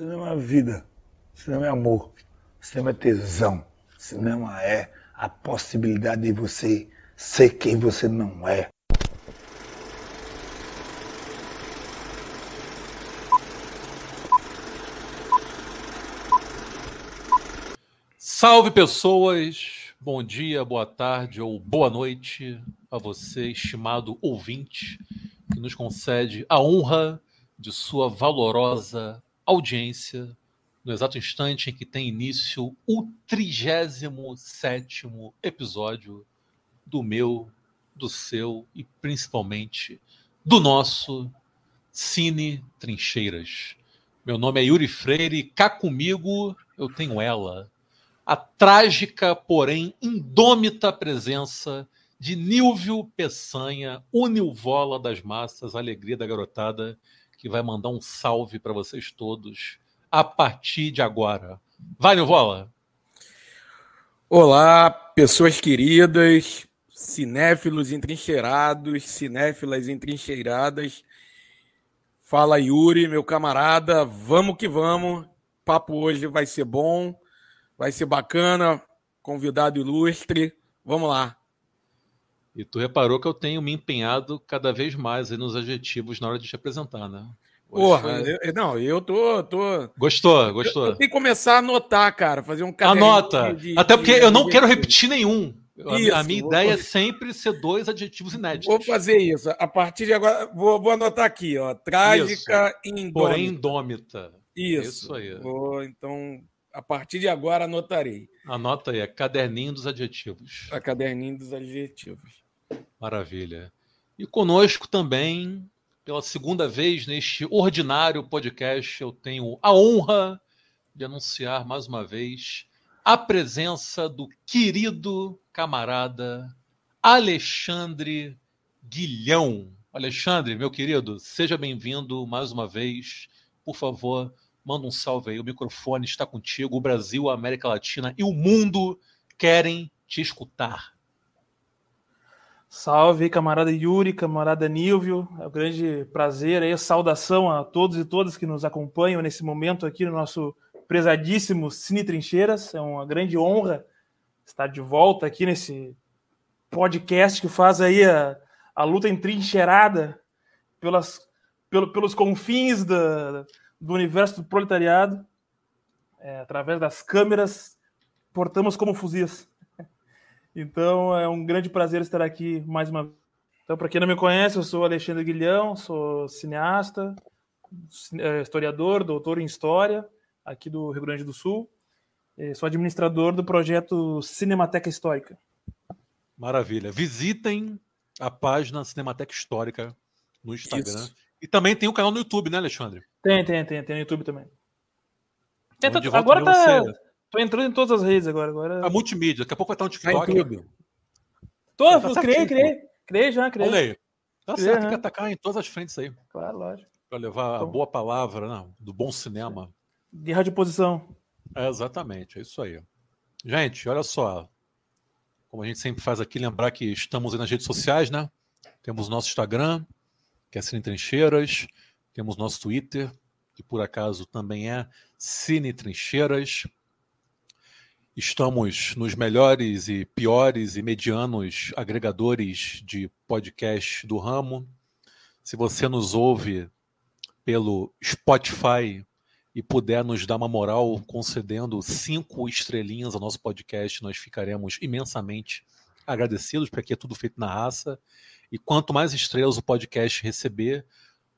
Cinema é vida, cinema é amor, cinema é tesão, cinema é a possibilidade de você ser quem você não é. Salve pessoas! Bom dia, boa tarde ou boa noite a você, estimado ouvinte, que nos concede a honra de sua valorosa audiência no exato instante em que tem início o 37 episódio do meu, do seu e principalmente do nosso Cine Trincheiras. Meu nome é Yuri Freire e cá comigo eu tenho ela, a trágica, porém indômita presença de Nilvio Peçanha, o Nilvola das massas, alegria da garotada, que vai mandar um salve para vocês todos a partir de agora. Vai, Nilvola! Olá, pessoas queridas, cinéfilos entrincheirados, cinéfilas entrincheiradas. Fala, Yuri, meu camarada. Vamos que vamos. papo hoje vai ser bom, vai ser bacana. Convidado ilustre. Vamos lá. E tu reparou que eu tenho me empenhado cada vez mais nos adjetivos na hora de te apresentar, né? Hoje Porra, foi... eu, não, eu tô, tô. Gostou, gostou. Eu, eu tenho que começar a anotar, cara, fazer um Anota. De, Até porque de, eu não quero repetir nenhum. Isso, a minha ideia fazer... é sempre ser dois adjetivos inéditos. Vou fazer isso. A partir de agora, vou, vou anotar aqui, ó. Trágica isso. indômita. Porém indômita. Isso. Isso aí. Vou, então, a partir de agora, anotarei. Anota aí, é caderninho dos adjetivos. A caderninho dos adjetivos. Maravilha. E conosco também, pela segunda vez neste ordinário podcast, eu tenho a honra de anunciar mais uma vez a presença do querido camarada Alexandre Guilhão. Alexandre, meu querido, seja bem-vindo mais uma vez. Por favor, manda um salve aí. O microfone está contigo. O Brasil, a América Latina e o mundo querem te escutar. Salve, camarada Yuri, camarada Nilvio. É um grande prazer aí, saudação a todos e todas que nos acompanham nesse momento aqui no nosso prezadíssimo Cine Trincheiras. É uma grande honra estar de volta aqui nesse podcast que faz aí a, a luta entrincheirada pelas, pelo, pelos confins da, do universo do proletariado. É, através das câmeras, portamos como fuzis. Então é um grande prazer estar aqui mais uma vez. Então, para quem não me conhece, eu sou Alexandre Guilhão, sou cineasta, é, historiador, doutor em História, aqui do Rio Grande do Sul. Sou administrador do projeto Cinemateca Histórica. Maravilha. Visitem a página Cinemateca Histórica no Instagram. Isso. E também tem o um canal no YouTube, né, Alexandre? Tem, tem, tem. Tem no YouTube também. Tenta, agora tá, Tô entrando em todas as redes agora. agora... A multimídia, daqui a pouco vai estar no TikTok. Tá em Tô, tá criei, criei. Criei já, criei. Olha aí. Tá criei, certo, tem que atacar em todas as frentes aí. Claro, lógico. Para levar então... a boa palavra não, do bom cinema. Guerra de posição. É, exatamente, é isso aí. Gente, olha só. Como a gente sempre faz aqui, lembrar que estamos aí nas redes sociais, né? Temos nosso Instagram, que é Cine Trincheiras. Temos nosso Twitter, que por acaso também é Cine Trincheiras. Estamos nos melhores e piores e medianos agregadores de podcast do ramo. Se você nos ouve pelo Spotify e puder nos dar uma moral concedendo cinco estrelinhas ao nosso podcast, nós ficaremos imensamente agradecidos, porque é tudo feito na raça. E quanto mais estrelas o podcast receber,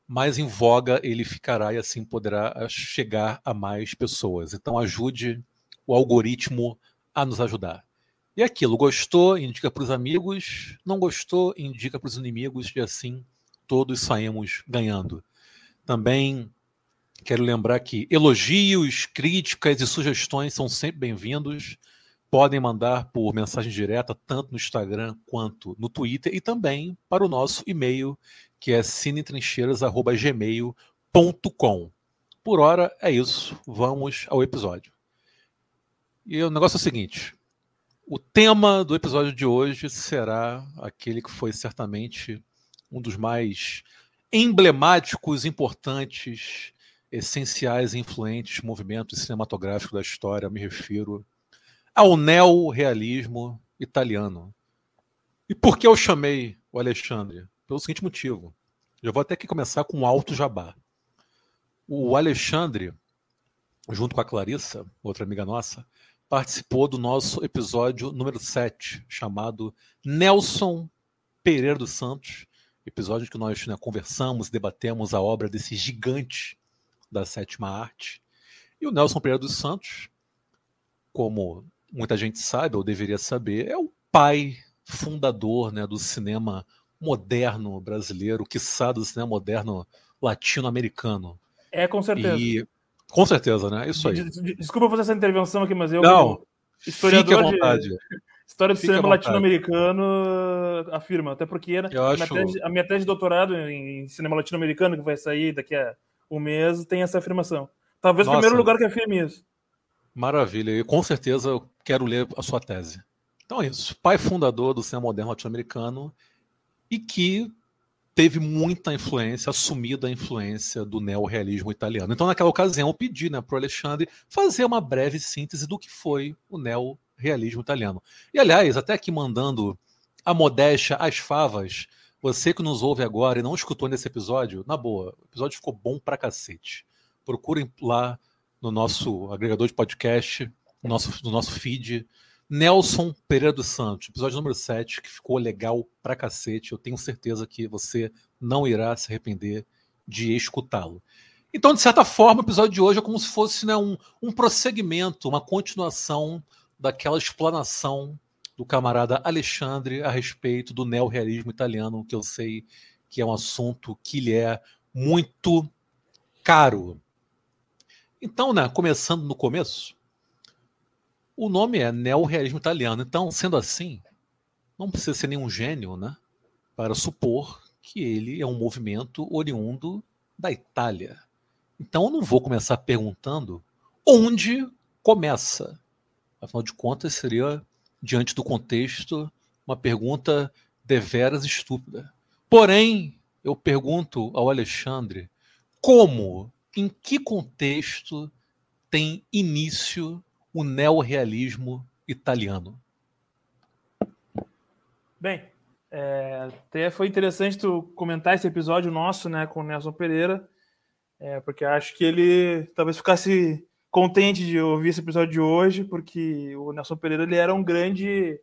mais em voga ele ficará e assim poderá chegar a mais pessoas. Então ajude o algoritmo a nos ajudar. E aquilo, gostou, indica para os amigos, não gostou, indica para os inimigos, e assim todos saímos ganhando. Também quero lembrar que elogios, críticas e sugestões são sempre bem-vindos. Podem mandar por mensagem direta, tanto no Instagram quanto no Twitter, e também para o nosso e-mail, que é cinetrincheiras.gmail.com. Por hora é isso. Vamos ao episódio. E o negócio é o seguinte: o tema do episódio de hoje será aquele que foi certamente um dos mais emblemáticos, importantes essenciais e influentes movimentos cinematográficos da história, me refiro ao neorrealismo italiano. E por que eu chamei o Alexandre? Pelo seguinte motivo. Já vou até aqui começar com um alto jabá. O Alexandre, junto com a Clarissa, outra amiga nossa, participou do nosso episódio número 7, chamado Nelson Pereira dos Santos, episódio em que nós né, conversamos, debatemos a obra desse gigante da sétima arte. E o Nelson Pereira dos Santos, como muita gente sabe, ou deveria saber, é o pai fundador né, do cinema moderno brasileiro, quiçá do cinema moderno latino-americano. É, com certeza. E, com certeza, né? Isso aí. Desculpa fazer essa intervenção aqui, mas eu, Não, historiador fique à vontade. de história do Fique cinema latino-americano, afirma. Até porque a, Eu minha acho- tese, a minha tese de doutorado em cinema latino-americano, que vai sair daqui a um mês, tem essa afirmação. Talvez o Nossa. primeiro lugar que afirme isso. Maravilha, e com certeza eu quero ler a sua tese. Então é isso. Pai fundador do cinema moderno latino-americano e que teve muita influência, assumida a influência do neorrealismo italiano. Então, naquela ocasião, eu pedi né, para o Alexandre fazer uma breve síntese do que foi o neorrealismo italiano. E, aliás, até aqui mandando a modéstia às favas, você que nos ouve agora e não escutou nesse episódio, na boa, o episódio ficou bom pra cacete. Procurem lá no nosso agregador de podcast, no nosso, no nosso feed, Nelson Pereira dos Santos, episódio número 7, que ficou legal pra cacete. Eu tenho certeza que você não irá se arrepender de escutá-lo. Então, de certa forma, o episódio de hoje é como se fosse né, um, um prosseguimento, uma continuação daquela explanação do camarada Alexandre a respeito do neorrealismo italiano, que eu sei que é um assunto que lhe é muito caro. Então, né, começando no começo, o nome é neorrealismo italiano. Então, sendo assim, não precisa ser nenhum gênio, né, para supor que ele é um movimento oriundo da Itália. Então, eu não vou começar perguntando onde começa. Afinal de contas, seria, diante do contexto, uma pergunta deveras estúpida. Porém, eu pergunto ao Alexandre como, em que contexto tem início o neorrealismo italiano? Bem, é, até foi interessante tu comentar esse episódio nosso, né, com o Nelson Pereira, é, porque acho que ele talvez ficasse contente de ouvir esse episódio de hoje, porque o Nelson Pereira ele era um grande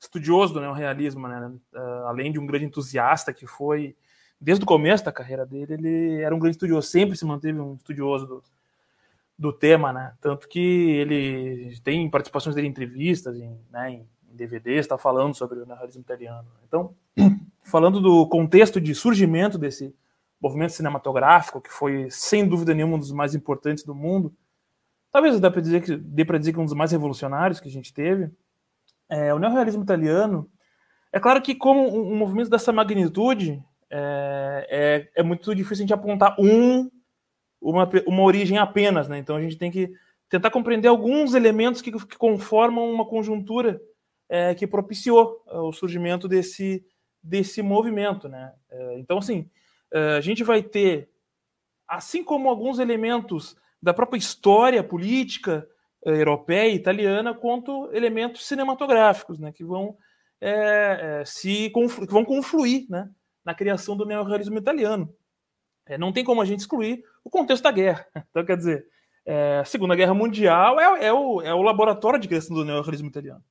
estudioso do neorrealismo, né, uh, além de um grande entusiasta que foi desde o começo da carreira dele, ele era um grande estudioso, sempre se manteve um estudioso do, do tema, né, tanto que ele tem participações dele em entrevistas, em, né, em DVDs, está falando sobre o neorrealismo italiano. Então, falando do contexto de surgimento desse movimento cinematográfico, que foi, sem dúvida nenhuma, um dos mais importantes do mundo, talvez dê para dizer que dê para dizer que um dos mais revolucionários que a gente teve, é, o neorrealismo italiano. É claro que como um movimento dessa magnitude é, é, é, muito difícil a gente apontar um uma, uma origem apenas, né? Então a gente tem que tentar compreender alguns elementos que, que conformam uma conjuntura é, que propiciou é, o surgimento desse, desse movimento. Né? É, então, assim, a gente vai ter, assim como alguns elementos da própria história política é, europeia e italiana, quanto elementos cinematográficos, né, que vão é, se conflu que vão confluir né, na criação do neorrealismo italiano. não tem como a gente excluir o contexto da guerra. Então, quer dizer, a Segunda Guerra Mundial é, é, o, é o laboratório de criação do neorrealismo italiano.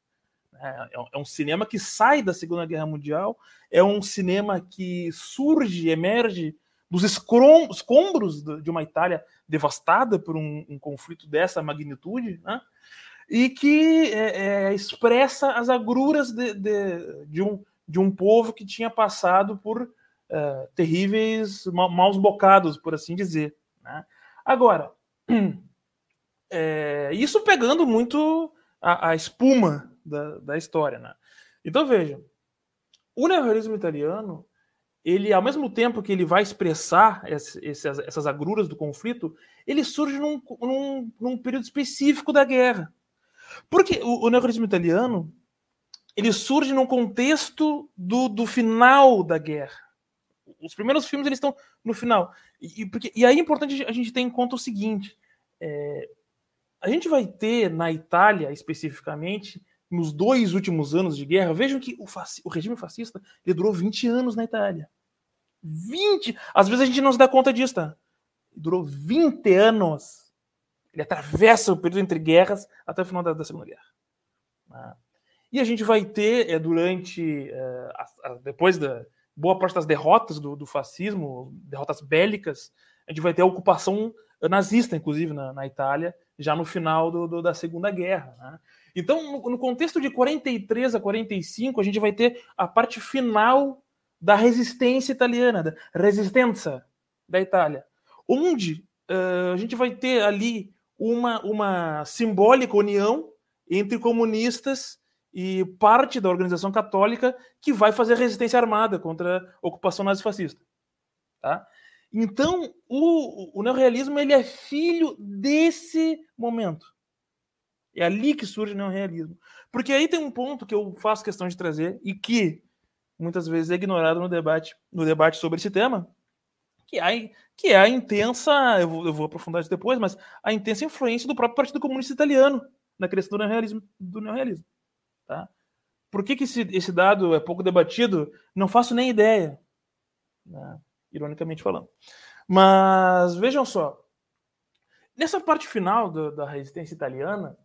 É um cinema que sai da Segunda Guerra Mundial, é um cinema que surge, emerge dos escombros de uma Itália devastada por um, um conflito dessa magnitude, né? e que é, é, expressa as agruras de, de, de, um, de um povo que tinha passado por é, terríveis ma maus bocados, por assim dizer. Né? Agora, é, isso pegando muito a, a espuma da, da história. Né? Então veja, o neorrealismo italiano, ele ao mesmo tempo que ele vai expressar esse, essas, essas agruras do conflito, ele surge num, num, num, período específico da guerra. Porque o, o neorrealismo italiano ele surge num contexto do, do final da guerra. Os primeiros filmes eles estão no final. E, porque, e aí é importante a gente ter em conta o seguinte: é, a gente vai ter na Itália, especificamente, nos dois últimos anos de guerra, vejam que o, o regime fascista durou 20 anos na Itália. 20! Às vezes a gente não se dá conta disso, tá? Durou 20 anos. Ele atravessa o período entre guerras até o final da, da Segunda Guerra. Ah. E a gente vai ter, é, durante. É, a, a, depois da boa parte das derrotas do, do, fascismo, derrotas bélicas, a gente vai ter a ocupação nazista, inclusive, na, na Itália, já no final do, do, da Segunda Guerra. Né? Então, no, no, contexto de 43 a 45, a gente vai ter a parte final da resistência italiana, da resistência da Itália, onde uh, a gente vai ter ali uma, uma simbólica união entre comunistas e parte da organização católica que vai fazer resistência armada contra a ocupação nazifascista. Tá? Então, o, o neorrealismo ele é filho desse momento. É ali que surge o neorrealismo. Porque aí tem um ponto que eu faço questão de trazer e que muitas vezes é ignorado no debate, no debate sobre esse tema, que é, que é a intensa, eu vou, eu vou aprofundar isso depois, mas a intensa influência do próprio Partido Comunista Italiano na criação do neorrealismo. Do neorrealismo tá? Por que, que esse, esse dado é pouco debatido? Não faço nem ideia, né? ironicamente falando. Mas vejam só, nessa parte final do, da resistência italiana,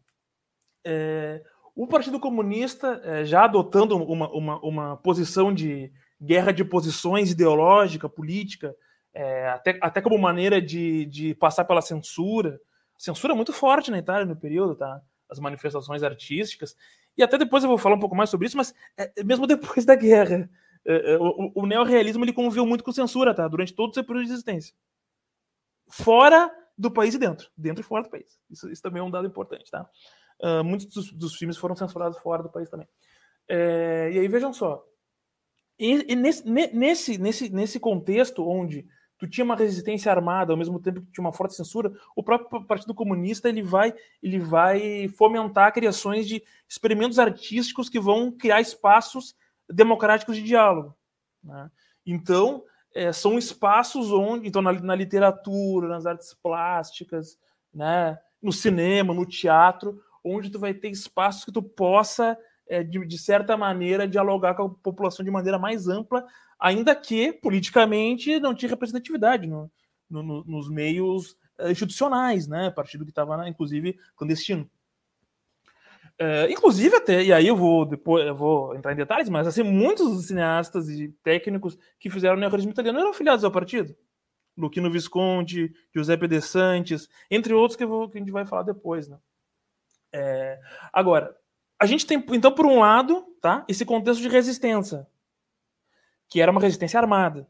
é, o Partido Comunista, é, já adotando uma, uma, uma posição de guerra de posições ideológica, política, é, até, até como maneira de, de passar pela censura. Censura muito forte na Itália no período, tá? As manifestações artísticas. E até depois eu vou falar um pouco mais sobre isso, mas é, é mesmo depois da guerra, é, é, o, o neorrealismo ele conviveu muito com censura, tá? Durante todo o seu período de existência. Fora do país e dentro. Dentro e fora do país. Isso, isso também é um dado importante, tá? Uh, muitos dos, dos, filmes foram censurados fora do país também. É, e aí vejam só. E, e nesse, nesse, nesse, nesse contexto onde tu tinha uma resistência armada ao mesmo tempo que tinha uma forte censura, o próprio Partido Comunista ele vai, ele vai fomentar criações de experimentos artísticos que vão criar espaços democráticos de diálogo. Né? Então, é, são espaços onde, então, na, na, literatura, nas artes plásticas, né, no cinema, no teatro, onde tu vai ter espaços que tu possa, é, de, de certa maneira, dialogar com a população de maneira mais ampla, ainda que politicamente não tinha representatividade no, no, no, nos meios eh, institucionais, né? Partido que estava, inclusive, clandestino. É, inclusive até, e aí eu vou depois eu vou entrar em detalhes, mas assim, muitos cineastas e técnicos que fizeram o neorrealismo italiano eram afiliados ao partido. Luquino Visconti, Giuseppe De Santis, entre outros que, vou, que a gente vai falar depois, né? É, agora, a gente tem, então, por um lado, tá, esse contexto de resistência, que era uma resistência armada.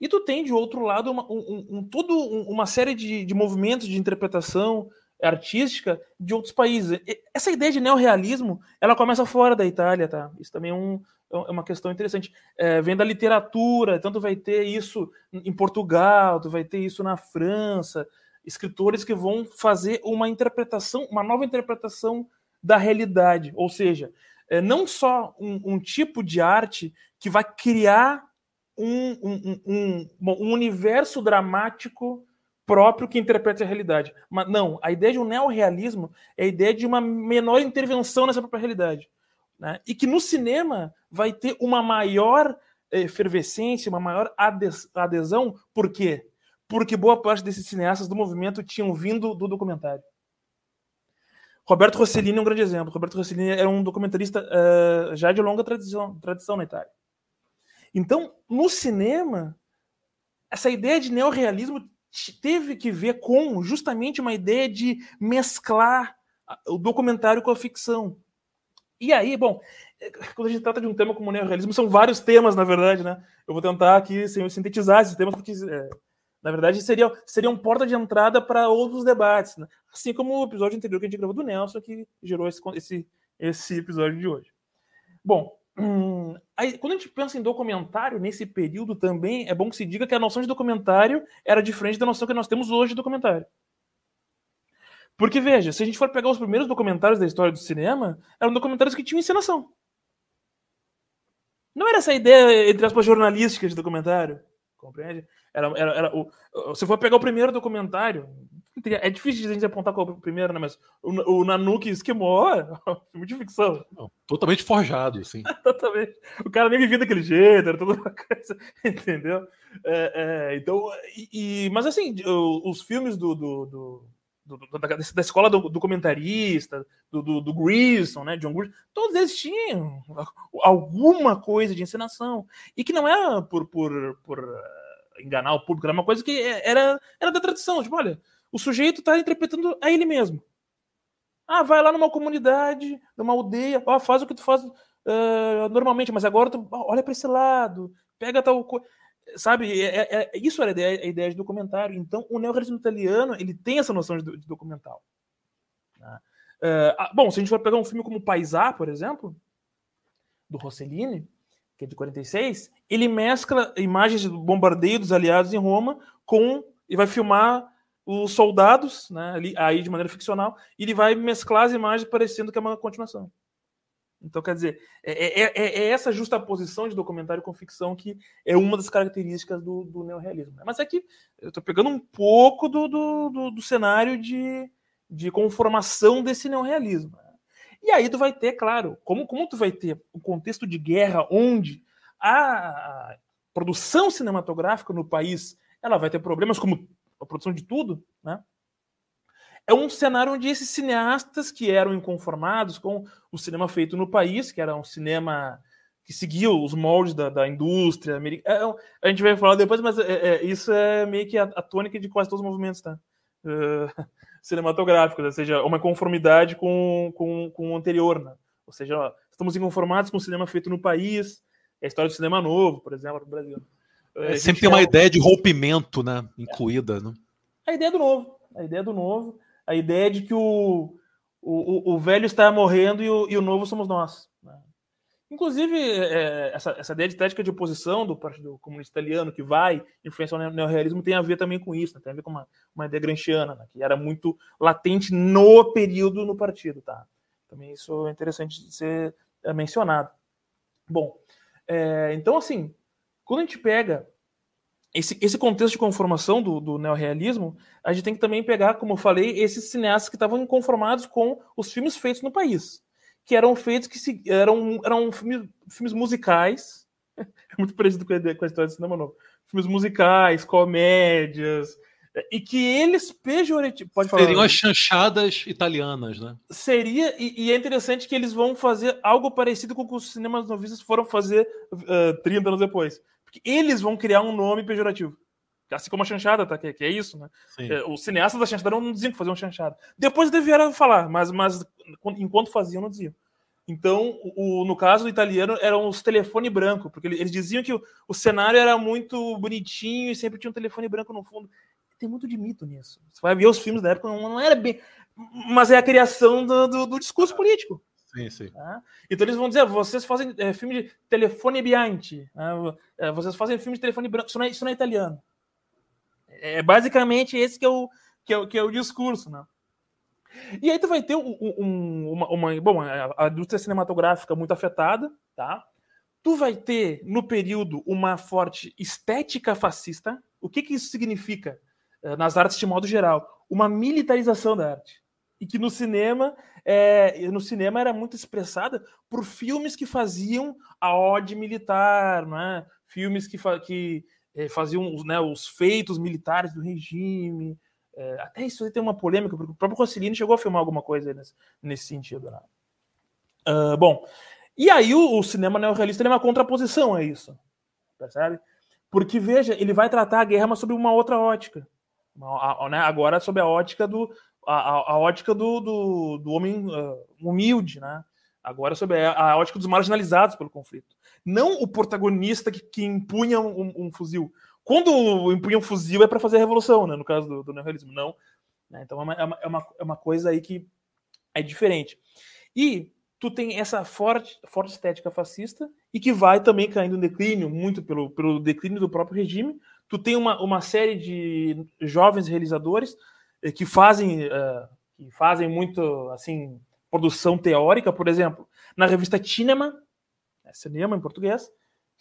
E tu tem, de outro lado, uma, um, um, tudo uma série de, de movimentos de interpretação artística de outros países. Essa ideia de neorrealismo, ela começa fora da Itália, tá? Isso também é, um, é uma questão interessante. É, vem da literatura, tanto vai ter isso em Portugal, tu vai ter isso na França, escritores que vão fazer uma interpretação, uma nova interpretação da realidade, ou seja, é, não só um, um, tipo de arte que vai criar um, um, um, um universo dramático próprio que interpreta a realidade. Mas não, a ideia de um neorrealismo é a ideia de uma menor intervenção nessa própria realidade. Né? E que no cinema vai ter uma maior efervescência, uma maior adesão. Por quê? Porque boa parte desses cineastas do movimento tinham vindo do documentário. Roberto Rossellini é um grande exemplo. Roberto Rossellini era um documentarista uh, já de longa tradição, tradição na Itália. Então, no cinema, essa ideia de neorrealismo teve que ver com justamente uma ideia de mesclar o documentário com a ficção. E aí, bom, é, quando a gente trata de um tema como o neorrealismo, são vários temas, na verdade, né? Eu vou tentar aqui sintetizar esses temas, porque é, na verdade, seria, seria um porta de entrada para outros debates, né? assim como o episódio anterior que a gente gravou do Nelson, que gerou esse, esse, esse episódio de hoje. Bom, hum, aí, quando a gente pensa em documentário, nesse período também, é bom que se diga que a noção de documentário era diferente da noção que nós temos hoje de documentário. Porque, veja, se a gente for pegar os primeiros documentários da história do cinema, eram documentários que tinham encenação. Não era essa ideia, entre aspas, jornalística de documentário. Compreende? Era, era, era o, se for pegar o primeiro documentário, é difícil a gente apontar qual é o primeiro, né? Mas o, o Nanuki Esquimó é um filme de ficção. Não, totalmente forjado, sim. totalmente. O cara nem vivia daquele jeito, era toda uma coisa, entendeu? É, é, então, e, e, mas assim, os filmes do, do, do da, da, escola do, do comentarista, do, do, do Grissom, né, John Grissom, todos eles tinham alguma coisa de encenação. E que não era por, por, por uh, enganar o público, era uma coisa que era, era da tradição. Tipo, olha, o sujeito está interpretando a ele mesmo. Ah, vai lá numa comunidade, numa aldeia, ó, faz o que tu faz uh, normalmente, mas agora tu olha para esse lado, pega tal coisa sabe, é, é, é, isso era a ideia, a ideia de documentário. Então, o neorrealismo italiano ele tem essa noção de, de documental. Uh, bom, se a gente for pegar um filme como Paisá, por exemplo, do Rossellini, que é de 46, ele mescla imagens de bombardeio dos aliados em Roma com e vai filmar os soldados, né, ali, aí de maneira ficcional, e ele vai mesclar as imagens parecendo que é uma continuação. Então, quer dizer, é, é, é, é essa justaposição de documentário com ficção que é uma das características do, do neorrealismo. Né? Mas é que eu estou pegando um pouco do, do, do, do, cenário de, de conformação desse neorrealismo. Né? E aí tu vai ter, claro, como, como tu vai ter o um contexto de guerra onde a produção cinematográfica no país ela vai ter problemas como a produção de tudo, né? é um cenário onde esses cineastas que eram inconformados com o cinema feito no país, que era um cinema que seguia os moldes da, da indústria americana. É, a gente vai falar depois, mas é, é, isso é meio que a, a, tônica de quase todos os movimentos tá? Uh, cinematográficos, ou seja, uma conformidade com, com, com o anterior. Né? Ou seja, estamos inconformados com o cinema feito no país, é a história do cinema novo, por exemplo, no Brasil. É, sempre tem uma ideia de rompimento né, incluída. Né? A ideia do novo. A ideia do novo a ideia de que o, o, o velho está morrendo e o, e o novo somos nós. Né? Inclusive, é, essa, essa ideia de tática de oposição do Partido Comunista Italiano, que vai influenciar o neorrealismo, tem a ver também com isso, né? tem a ver com uma, uma ideia granchiana, né? que era muito latente no período no partido. Tá? Também isso é interessante de ser é, mencionado. Bom, é, então, assim, quando a gente pega esse, esse contexto de conformação do, do neorrealismo, a gente tem que também pegar, como eu falei, esses cineastas que estavam inconformados com os filmes feitos no país, que eram feitos que se, eram, eram filmes, filmes musicais, é muito parecido com a, com a história do cinema novo, filmes musicais, comédias, e que eles pejorativamente. Pode falar. Seriam as chanchadas italianas, né? Seria, e, e, é interessante que eles vão fazer algo parecido com o que os cinemas novistas foram fazer uh, 30 anos depois. Porque eles vão criar um nome pejorativo. Assim como a chanchada, tá? Que, que é isso, né? É, os cineastas da chanchada não diziam que faziam chanchada. Depois devieram falar, mas, mas enquanto faziam, não diziam. Então, o, no caso do italiano, eram os telefone branco, porque eles diziam que o, o, cenário era muito bonitinho e sempre tinha um telefone branco no fundo. Tem muito de mito nisso. Você vai ver os filmes da época, não, não era bem. Mas é a criação do, do, do discurso político. Sim, sim. Tá? Então eles vão dizer, vocês fazem é, filme de telefone bianchi, né? é, vocês fazem filme de telefone branco, isso não é, isso não é italiano. É, é basicamente esse que é o, que é o, que é o discurso, né? E aí tu vai ter um, um, uma, uma, bom, a indústria cinematográfica muito afetada, tá? Tu vai ter no período uma forte estética fascista. O que que isso significa nas artes de modo geral? Uma militarização da arte e que no cinema é, no cinema era muito expressada por filmes que faziam a ode militar, né? filmes que, fa que é, faziam né, os feitos militares do regime. É, até isso tem uma polêmica, porque o próprio Rossellini chegou a filmar alguma coisa nesse, nesse sentido. Né? Uh, bom, e aí o, o cinema neorrealista é uma contraposição a isso, percebe? Porque, veja, ele vai tratar a guerra, mas sob uma outra ótica. Né, agora sob a ótica do, a, a, a ótica do, do, do homem uh, humilde, né? Agora sobre a, a, ótica dos marginalizados pelo conflito. Não o protagonista que, que impunha um, um, fuzil. Quando impunha um fuzil é para fazer a revolução, né? No caso do, do neorrealismo, não. Né? Então é uma, é, uma, é uma coisa aí que é diferente. E tu tem essa forte, forte estética fascista e que vai também caindo em declínio, muito pelo, pelo declínio do próprio regime. Tu tem uma, uma série de jovens realizadores eh, que fazem, uh, que fazem muito assim produção teórica, por exemplo, na revista Cinema, é cinema em português,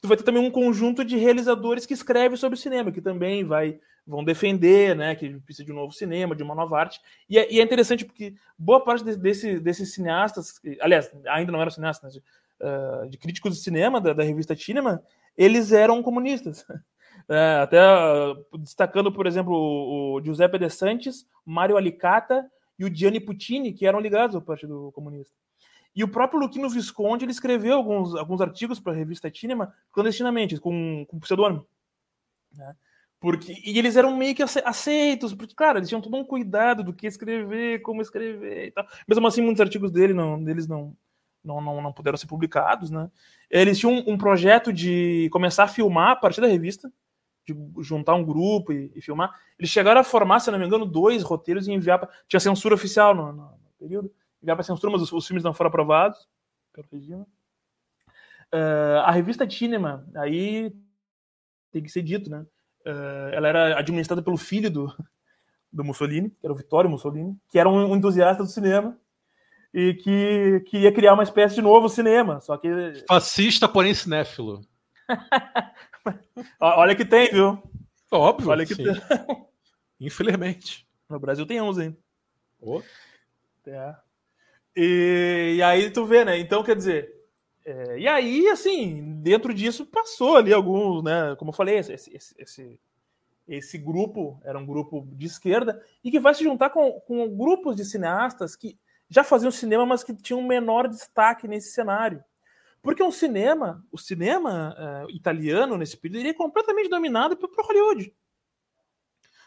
tu vai ter também um conjunto de realizadores que escrevem sobre cinema, que também vai vão defender, né, que precisa de um novo cinema, de uma nova arte. E é, e é interessante porque boa parte de, desse, desses cineastas, aliás, ainda não eram cineastas, né, de, uh, de, críticos de cinema da, da, revista Cinema, eles eram comunistas. É, até uh, destacando, por exemplo, o, Giuseppe De Santis, Mário Alicata e o Gianni Puccini, que eram ligados ao Partido Comunista. E o próprio Luquino Visconde ele escreveu alguns, alguns artigos para a revista Cinema clandestinamente, com, com pseudônimo. Né? Porque, e eles eram meio que aceitos, porque, claro, eles tinham todo um cuidado do que escrever, como escrever e tal. Mesmo assim, muitos artigos dele não, deles não, não, não, não puderam ser publicados, né? Eles tinham um, projeto de começar a filmar a partir da revista, de juntar um grupo e, e, filmar. Eles chegaram a formar, se não me engano, dois roteiros e enviar para. Tinha censura oficial no, no, período. Enviar para censura, mas os, os, filmes não foram aprovados. Uh, a revista Cinema, aí tem que ser dito, né? Uh, ela era administrada pelo filho do, do Mussolini, que era o Vittorio Mussolini, que era um, entusiasta do cinema e que, que ia criar uma espécie de novo cinema, só que... Fascista, porém cinéfilo. Olha que tem, viu? Óbvio, Olha que sim. tem. Infelizmente. No Brasil tem uns, hein? Oh. É. E, e aí tu vê, né? Então, quer dizer, é, e aí, assim, dentro disso passou ali alguns, né? Como eu falei, esse, esse, esse, esse, grupo era um grupo de esquerda e que vai se juntar com, com grupos de cineastas que já faziam cinema, mas que tinham menor destaque nesse cenário. Porque o cinema, o cinema uh, italiano nesse período, ele é completamente dominado por, por Hollywood.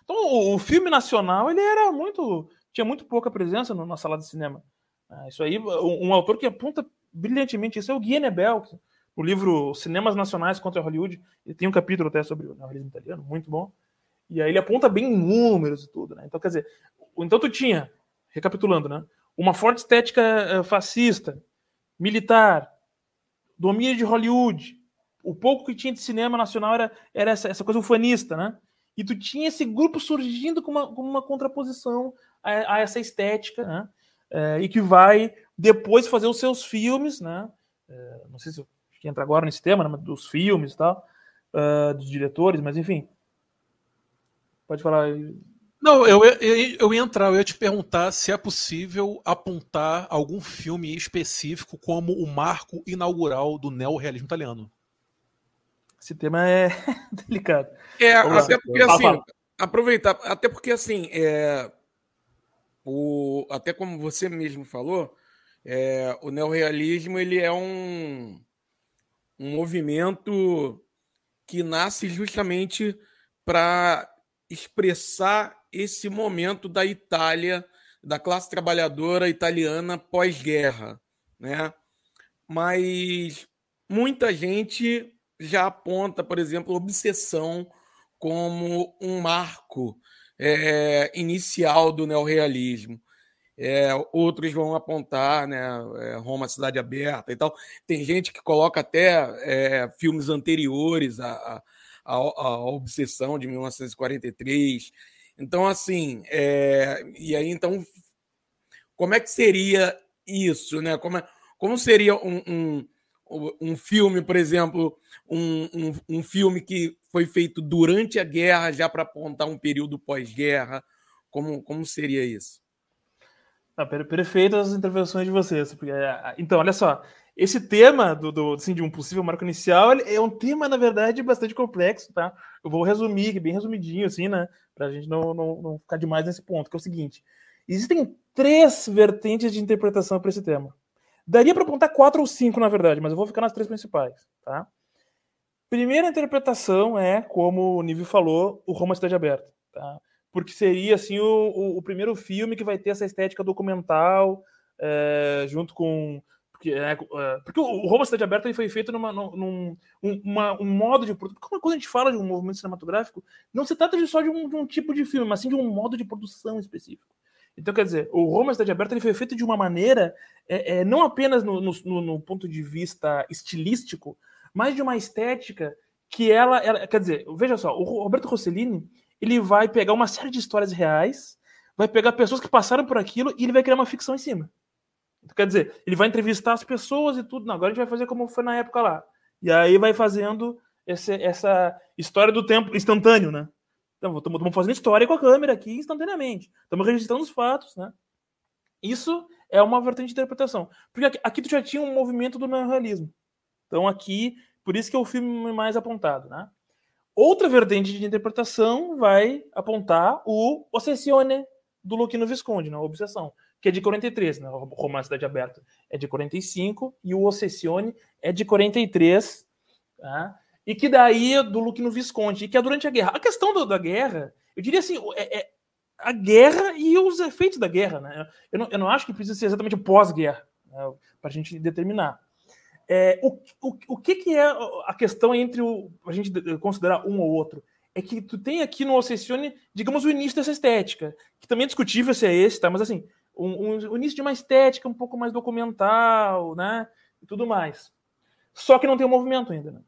Então, o, o, filme nacional, ele era muito. tinha muito pouca presença no, na sala de cinema. Uh, isso aí, um, um autor que aponta brilhantemente isso é o Guy Nebel, o livro Cinemas Nacionais contra Hollywood. Ele tem um capítulo até sobre o neorrealismo italiano, muito bom. E aí ele aponta bem números e tudo, né? Então, quer dizer, então tu tinha, recapitulando, né? Uma forte estética eh, fascista, militar, domínio de Hollywood. O pouco que tinha de cinema nacional era, era essa, essa coisa ufanista, né? E tu tinha esse grupo surgindo com uma, com uma contraposição a, a essa estética, né? É, e que vai depois fazer os seus filmes, né? É, não sei se eu entra agora nesse tema, né? dos filmes e tal, uh, dos diretores, mas enfim. Pode falar. Não, eu, eu, eu ia entrar, eu ia te perguntar se é possível apontar algum filme específico como o marco inaugural do neorrealismo italiano. Esse tema é delicado. É, até porque assim, aproveitar, até porque assim, é, o, até como você mesmo falou, é, o neorrealismo ele é um, um movimento que nasce justamente para expressar esse momento da Itália, da classe trabalhadora italiana pós-guerra, né? Mas muita gente já aponta, por exemplo, obsessão como um marco é, inicial do neorrealismo. É, outros vão apontar né, é, Roma Cidade Aberta e tal. Tem gente que coloca até é, filmes anteriores à, à, à, Obsessão de 1943. Então, assim, é, e aí, então, como é que seria isso? Né? Como, é, como seria um, um, um filme, por exemplo, um, um, um filme que foi feito durante a guerra, já para apontar um período pós-guerra? Como, como seria isso? Ah, perfeitas as intervenções de vocês. Porque, é, então, olha só. Esse tema do, do assim, de um possível marco inicial é um tema, na verdade, bastante complexo, tá? Eu vou resumir, bem resumidinho, assim, né? Para a gente não, não, não ficar demais nesse ponto, que é o seguinte: existem três vertentes de interpretação para esse tema. Daria para apontar quatro ou cinco, na verdade, mas eu vou ficar nas três principais, tá? Primeira interpretação é, como o Nível falou, o Roma Cidade Aberta, tá? porque seria assim o, o, o, primeiro filme que vai ter essa estética documental é, junto com porque, é, é porque o Roma Cidade Aberta foi feito numa, num uma, um modo de produção. Quando a gente fala de um movimento cinematográfico, não se trata de só de um, de um, tipo de filme, mas sim de um modo de produção específico. Então, quer dizer, o Roma Cidade Aberta ele foi feito de uma maneira, é, é não apenas no, no, no, ponto de vista estilístico, mas de uma estética que ela, ela quer dizer, veja só, o Roberto Rossellini ele vai pegar uma série de histórias reais, vai pegar pessoas que passaram por aquilo e ele vai criar uma ficção em cima. Quer dizer, ele vai entrevistar as pessoas e tudo. Não, agora a gente vai fazer como foi na época lá. E aí vai fazendo esse, essa história do tempo instantâneo, né? Então, estamos fazendo história com a câmera aqui instantaneamente. Estamos registrando os fatos, né? Isso é uma vertente de interpretação. Porque aqui, aqui tu já tinha um movimento do neorrealismo. Então aqui, por isso que é o filme mais apontado, né? Outra vertente de interpretação vai apontar o Ossessione do Luquino Visconde, né? a Obsessão, que é de 43, né? o Romance Cidade Aberta é de 45 e o Ossessione é de 43, tá? e que daí é do Luquino Visconde, e que é durante a guerra. A questão do, da guerra, eu diria assim, é, é, a guerra e os efeitos da guerra. Né? Eu, não, eu não acho que precisa ser exatamente pós-guerra, né? para a gente determinar. É, o, o, o que, que é a questão entre o, a gente considerar um ou outro? É que tu tem aqui no Obsessione, digamos, o início dessa estética, que também é discutível se é esse, tá? Mas assim, um, um, o início de uma estética um pouco mais documental, né? E tudo mais. Só que não tem o movimento ainda, né?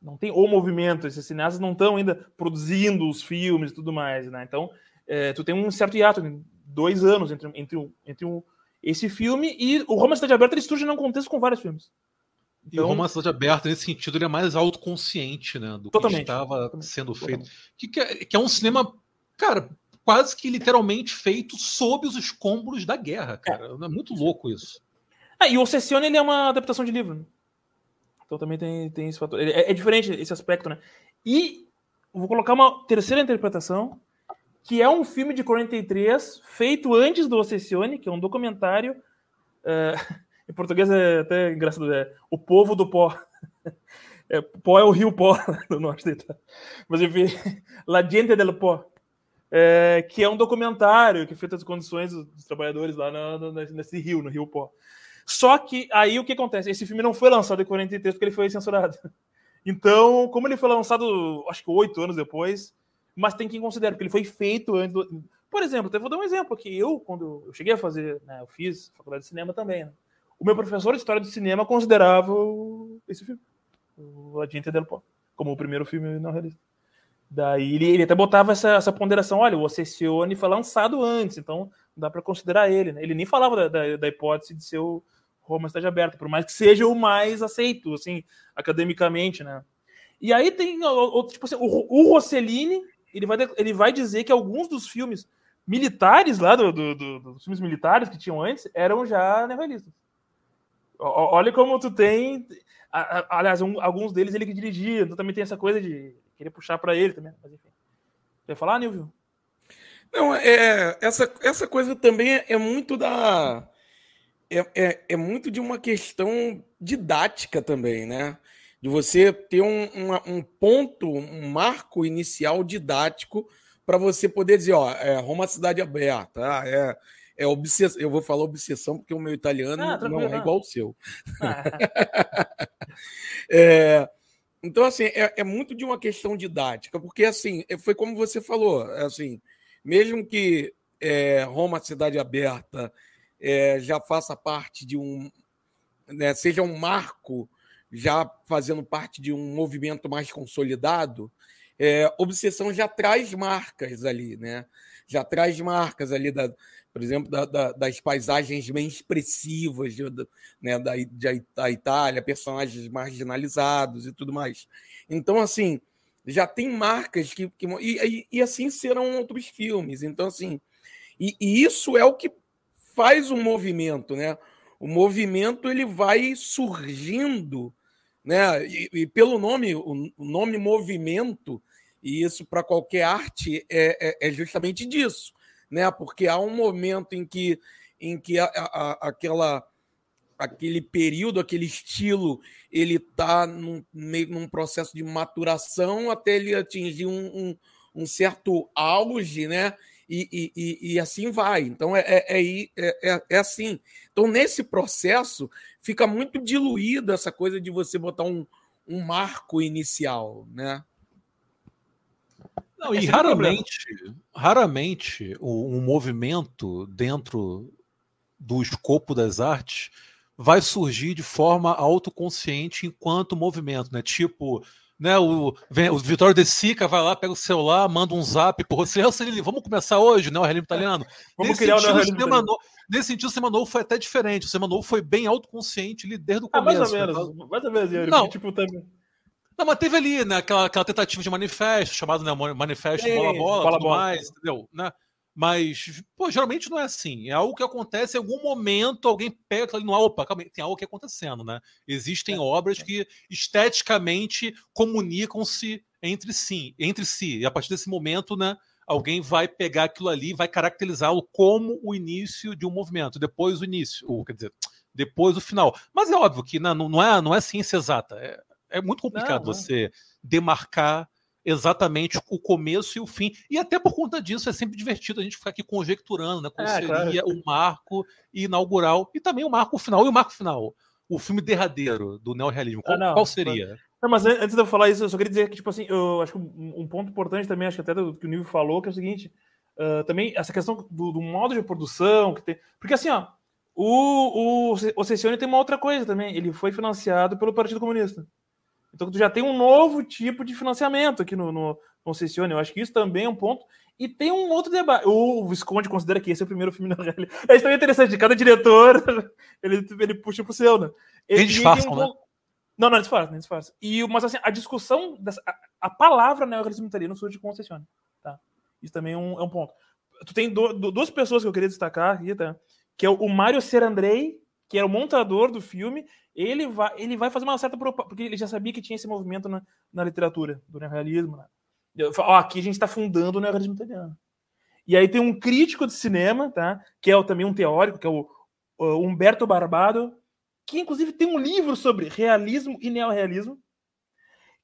Não tem o movimento, esses cineastas não estão ainda produzindo os filmes e tudo mais, né? Então, é, tu tem um certo hiato, dois anos entre, entre, entre um, esse filme e o Roma Cidade Aberta ele surge num contexto com vários filmes. Então, e o Roma Cidade Aberta, nesse sentido, ele é mais autoconsciente, né? Do que estava sendo feito. Que, que, é, que é um cinema, cara, quase que literalmente feito sob os escombros da guerra, cara. É, é muito louco isso. Ah, e o Sessione, ele é uma adaptação de livro. Né? Então também tem, tem esse fator. É, é diferente esse aspecto, né? E vou colocar uma terceira interpretação, que é um filme de 43, feito antes do Ossessione, que é um documentário. É, em português é até engraçado, é O Povo do Pó. É, pó é o rio Pó no norte da Itália. Mas enfim, La Gente del Pó. É, que é um documentário que feito as condições dos trabalhadores lá nesse rio, no Rio Pó. Só que aí o que acontece? Esse filme não foi lançado em 43 porque ele foi censurado. Então, como ele foi lançado, acho que oito anos depois, mas tem quem considere, porque ele foi feito antes do... Por exemplo, eu vou dar um exemplo aqui. Eu, quando eu cheguei a fazer, né, eu fiz faculdade de cinema também, né? O meu professor de história do cinema considerava esse filme, o Agente del Pó, como o primeiro filme não realista. Daí ele, ele até botava essa, essa ponderação, olha, o Ossessione foi lançado antes, então dá para considerar ele. Né? Ele nem falava da, da, da, hipótese de ser o Roma Aberta, por mais que seja o mais aceito, assim, academicamente, né? E aí tem, tipo assim, o, o Rossellini ele vai, ele vai dizer que alguns dos filmes militares lá, do, do, do, dos filmes militares que tinham antes, eram já neorrealistas. Olha como tu tem. Aliás, um, alguns deles ele que dirigia, então também tem essa coisa de querer puxar para ele também. Mas enfim. Quer falar, Nilvio? Não, é, essa, essa coisa também é, é muito da. É, é, é, muito de uma questão didática também, né? de você ter um, um, um ponto, um marco inicial didático para você poder dizer, ó, é Roma cidade aberta, ah, é, é obsessão. Eu vou falar obsessão porque o meu italiano ah, não é igual ao seu. Ah. é, então, assim, é, é, muito de uma questão didática, porque, assim, é, foi como você falou, é assim, mesmo que é, Roma cidade aberta é, já faça parte de um, né, seja um marco já fazendo parte de um movimento mais consolidado, é, Obsessão já traz marcas ali, né? Já traz marcas ali, da, por exemplo, da, da, das paisagens bem expressivas de, né, da, de, da Itália, personagens marginalizados e tudo mais. Então, assim, já tem marcas que. que e, e, assim serão outros filmes. Então, assim, e, e isso é o que faz o movimento, né? O movimento ele vai surgindo né? E, e pelo nome, o, o, nome movimento, e isso para qualquer arte é, é, é, justamente disso, né? Porque há um momento em que, em que a, a, aquela aquele período, aquele estilo, ele está num, meio num processo de maturação até ele atingir um, um, um certo auge, né? E, e, e, assim vai. Então é, é, é, é, é assim. Então, nesse processo, fica muito diluído essa coisa de você botar um, um marco inicial, né? Não, e raramente, raramente um movimento dentro do escopo das artes vai surgir de forma autoconsciente enquanto movimento, né? Tipo, né? O, vem, o Vitório De Sica vai lá, pega o celular, manda um zap por você, vamos começar hoje, né? O realismo italiano. Vamos nesse criar sentido, o cinema nesse sentido, o cinema novo foi até diferente. O cinema novo foi bem autoconsciente ali desde o Ah, começo. mais ou né? menos. Mais ou menos, Yuri. Tipo, também. Não, mas teve ali, né, aquela, aquela tentativa de manifesto, chamado né, manifesto Sim, bola tudo mais, entendeu? Né? Mas, pô, geralmente não é assim. É algo que acontece em algum momento, alguém pega aquilo ali no opa, calma tem algo aqui acontecendo, né? Existem obras que esteticamente comunicam-se entre si, entre si. E a partir desse momento, né, alguém vai pegar aquilo ali vai caracterizá-lo como o início de um movimento, depois o início, ou quer dizer, depois o final. Mas é óbvio que né, não, não é, não é ciência exata. É, é muito complicado Não, não. você demarcar exatamente o começo e o fim. E até por conta disso é sempre divertido a gente ficar aqui conjecturando, né? Qual É, seria o marco inaugural e também o marco final. E o marco final? O filme derradeiro do neorrealismo. Qual, Ah, qual seria? Não, mas an- antes de eu falar isso, eu só queria dizer que, tipo assim, eu acho que um, ponto importante também, acho que até do que o Nível falou, que é o seguinte, ah, também essa questão do, do modo de produção, que tem. Porque assim, ó, o, o, o Cessione tem uma outra coisa também, ele foi financiado pelo Partido Comunista. Então tu já tem um novo tipo de financiamento aqui no, no, no Cessione, eu acho que isso também é um ponto. E tem um outro debate. O Visconde considera que esse é o primeiro filme na realidade. É isso também interessante. Cada diretor ele, ele puxa pro seu, né? E- Eles e disfarçam, tem um né? Não, não, disfarça, não disfarça. E, mas assim, a discussão, dessa, a, a palavra neorrealismo italiano surge com Concessione, tá? Isso também é um, é um ponto. Tu tem do- do- duas pessoas que eu queria destacar aqui, tá? Que é o, o Mário Serandrei, que era o montador do filme, ele vai, ele vai fazer uma certa propaganda, porque ele já sabia que tinha esse movimento na, na literatura, do neorrealismo, né? Ó, aqui a gente está fundando o neorrealismo italiano. E aí tem um crítico de cinema, tá? Que é também um teórico, que é o, o Humberto Barbado, que inclusive tem um livro sobre realismo e neorrealismo,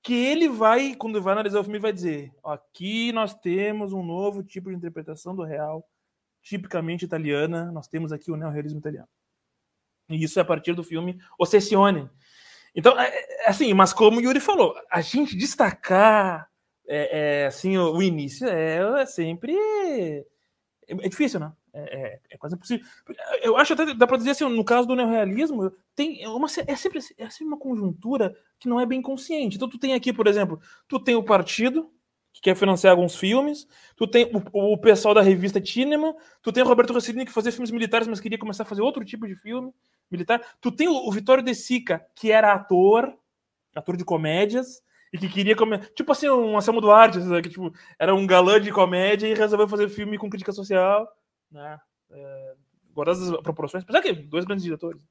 que ele vai, quando vai analisar o filme, vai dizer: aqui nós temos um novo tipo de interpretação do real, tipicamente italiana, nós temos aqui o neorrealismo italiano. E isso é a partir do filme O Cessione. Então, é, é assim, mas como o Yuri falou, a gente destacar é, é, assim, o, o início é, é sempre. É, difícil, né? É, é, é quase impossível. Eu acho até dá para dizer assim, no caso do neorrealismo, tem uma, é, sempre, é sempre uma conjuntura que não é bem consciente. Então, tu tem aqui, por exemplo, tu tem o partido, que quer financiar alguns filmes, tu tem o, o pessoal da revista Cinema, tu tem o Roberto Rossellini, que fazia filmes militares, mas queria começar a fazer outro tipo de filme militar. Tu tem o, o Vitório De Sica, que era ator, ator de comédias, e que queria comer. Tipo assim, um Anselmo Duarte, que tipo, era um galã de comédia e resolveu fazer filme com crítica social. Né? É, guardadas as proporções, apesar que dois grandes diretores.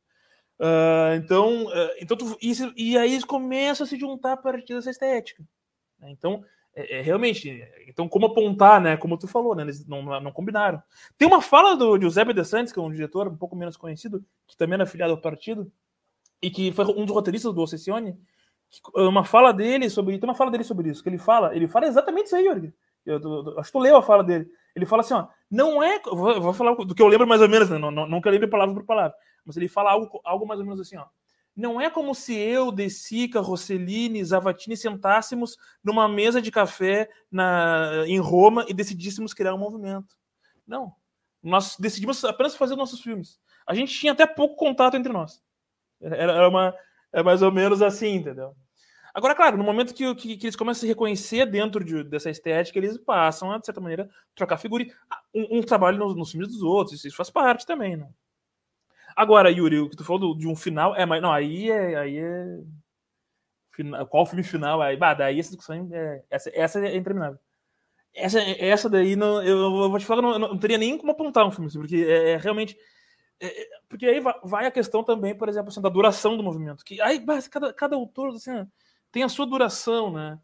Uh, então, uh, então tu, isso, e aí eles começam a se juntar a partir dessa estética. Né? Então, é, é, realmente, então como apontar, né? Como tu falou, né? Eles não, não, não combinaram. Tem uma fala do Giuseppe De Santis, que é um diretor um pouco menos conhecido, que também era afiliado ao partido, e que foi um dos roteiristas do Ossessione, uma fala dele sobre tem uma fala dele sobre isso que ele fala ele fala exatamente isso aí Jorge eu, eu, acho que tu leu a fala dele ele fala assim ó não é vou, vou falar do que eu lembro mais ou menos né? não, não, não que eu lembre palavra por palavra mas ele fala algo, algo mais ou menos assim ó não é como se eu, De Sica, Rossellini, Zavatini sentássemos numa mesa de café na, em Roma e decidíssemos criar um movimento. Não. Nós decidimos apenas fazer nossos filmes. A gente tinha até pouco contato entre nós. Era, era uma, é mais ou menos assim, entendeu? Agora, claro, no momento que, que, que eles começam a se reconhecer dentro de, dessa estética, eles passam a, de certa maneira, trocar figurinha. Um, um trabalho nos, nos, filmes dos outros, isso faz parte também, né? Agora, Yuri, o que tu falou de um final, é, mas não, aí é. Aí é qual filme final? Aí, bah, daí essa discussão é. Essa, essa é interminável. Essa, essa daí, não, eu, eu vou te falar, não, não, teria nem como apontar um filme, assim, porque é, é realmente. É, porque aí vai a questão também, por exemplo, assim, da duração do movimento. Que aí cada, cada autor assim, tem a sua duração, né?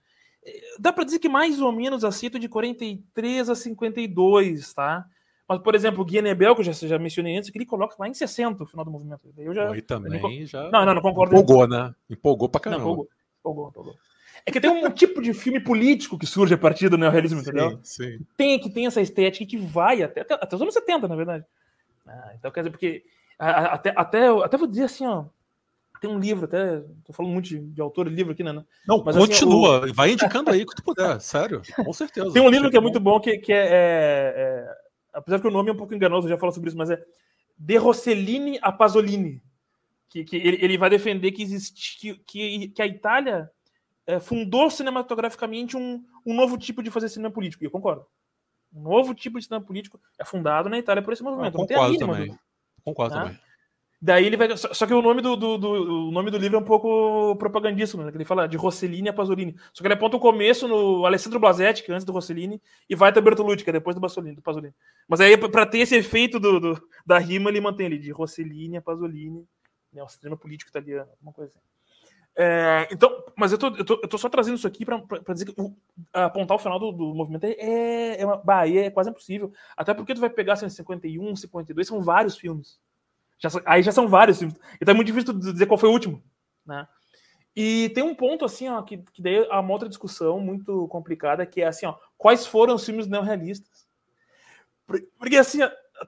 Dá para dizer que mais ou menos aceito de 43 a 52, tá? Mas, por exemplo, o Guianebel, que eu já, já mencionei antes, que ele coloca lá em 60 o final do movimento. Eu já, Aí também eu, já. Não, não, não concordo. Empolgou, né? Empolgou pra caramba. Não, empolgou, empolgou, empolgou. É que tem um tipo de filme político que surge a partir do neorrealismo, entendeu? Sim. Tem, que tem essa estética que vai até, até, até os anos 70, na verdade. Ah, então, quer dizer, porque até, até, até vou dizer assim, ó. Tem um livro, até. Tô falando muito de, de autor de livro aqui, né? Não, Mas, continua. Assim, o... Vai indicando aí que tu puder, sério. Com certeza. Tem um livro que é muito bom, que, que é, é, é, Apesar que o nome é um pouco enganoso, eu já falo sobre isso, mas é De Rossellini a Pasolini. Que, que ele, ele vai defender que, existe, que, que, a Itália é, fundou cinematograficamente um, um novo tipo de fazer cinema político. E eu concordo. Um novo tipo de cinema político é fundado na Itália por esse movimento. Eu concordo também. Concordo tá? também. Daí ele vai. Só que o nome do, do, do, o nome do livro é um pouco propagandístico, né? Ele fala de Rossellini a Pasolini. Só que ele aponta o começo no Alessandro Blasetti, que é antes do Rossellini, e vai até Bertolucci, que é depois do Pasolini. Do Pasolini. Mas aí, para ter esse efeito do, do, da rima, ele mantém ali de Rossellini a Pasolini, né? O cinema político italiano, alguma coisa assim. É, então, mas eu tô, eu, tô, eu tô só trazendo isso aqui para dizer que o, apontar o final do, do movimento é, é, uma, Bahia é quase impossível. Até porque tu vai pegar 151, 52, são vários filmes. Já, aí já são vários filmes. Então é muito difícil dizer qual foi o último. Né? E tem um ponto assim, ó, que, que daí é uma outra discussão muito complicada, que é assim, ó, quais foram os filmes neorrealistas? Porque assim,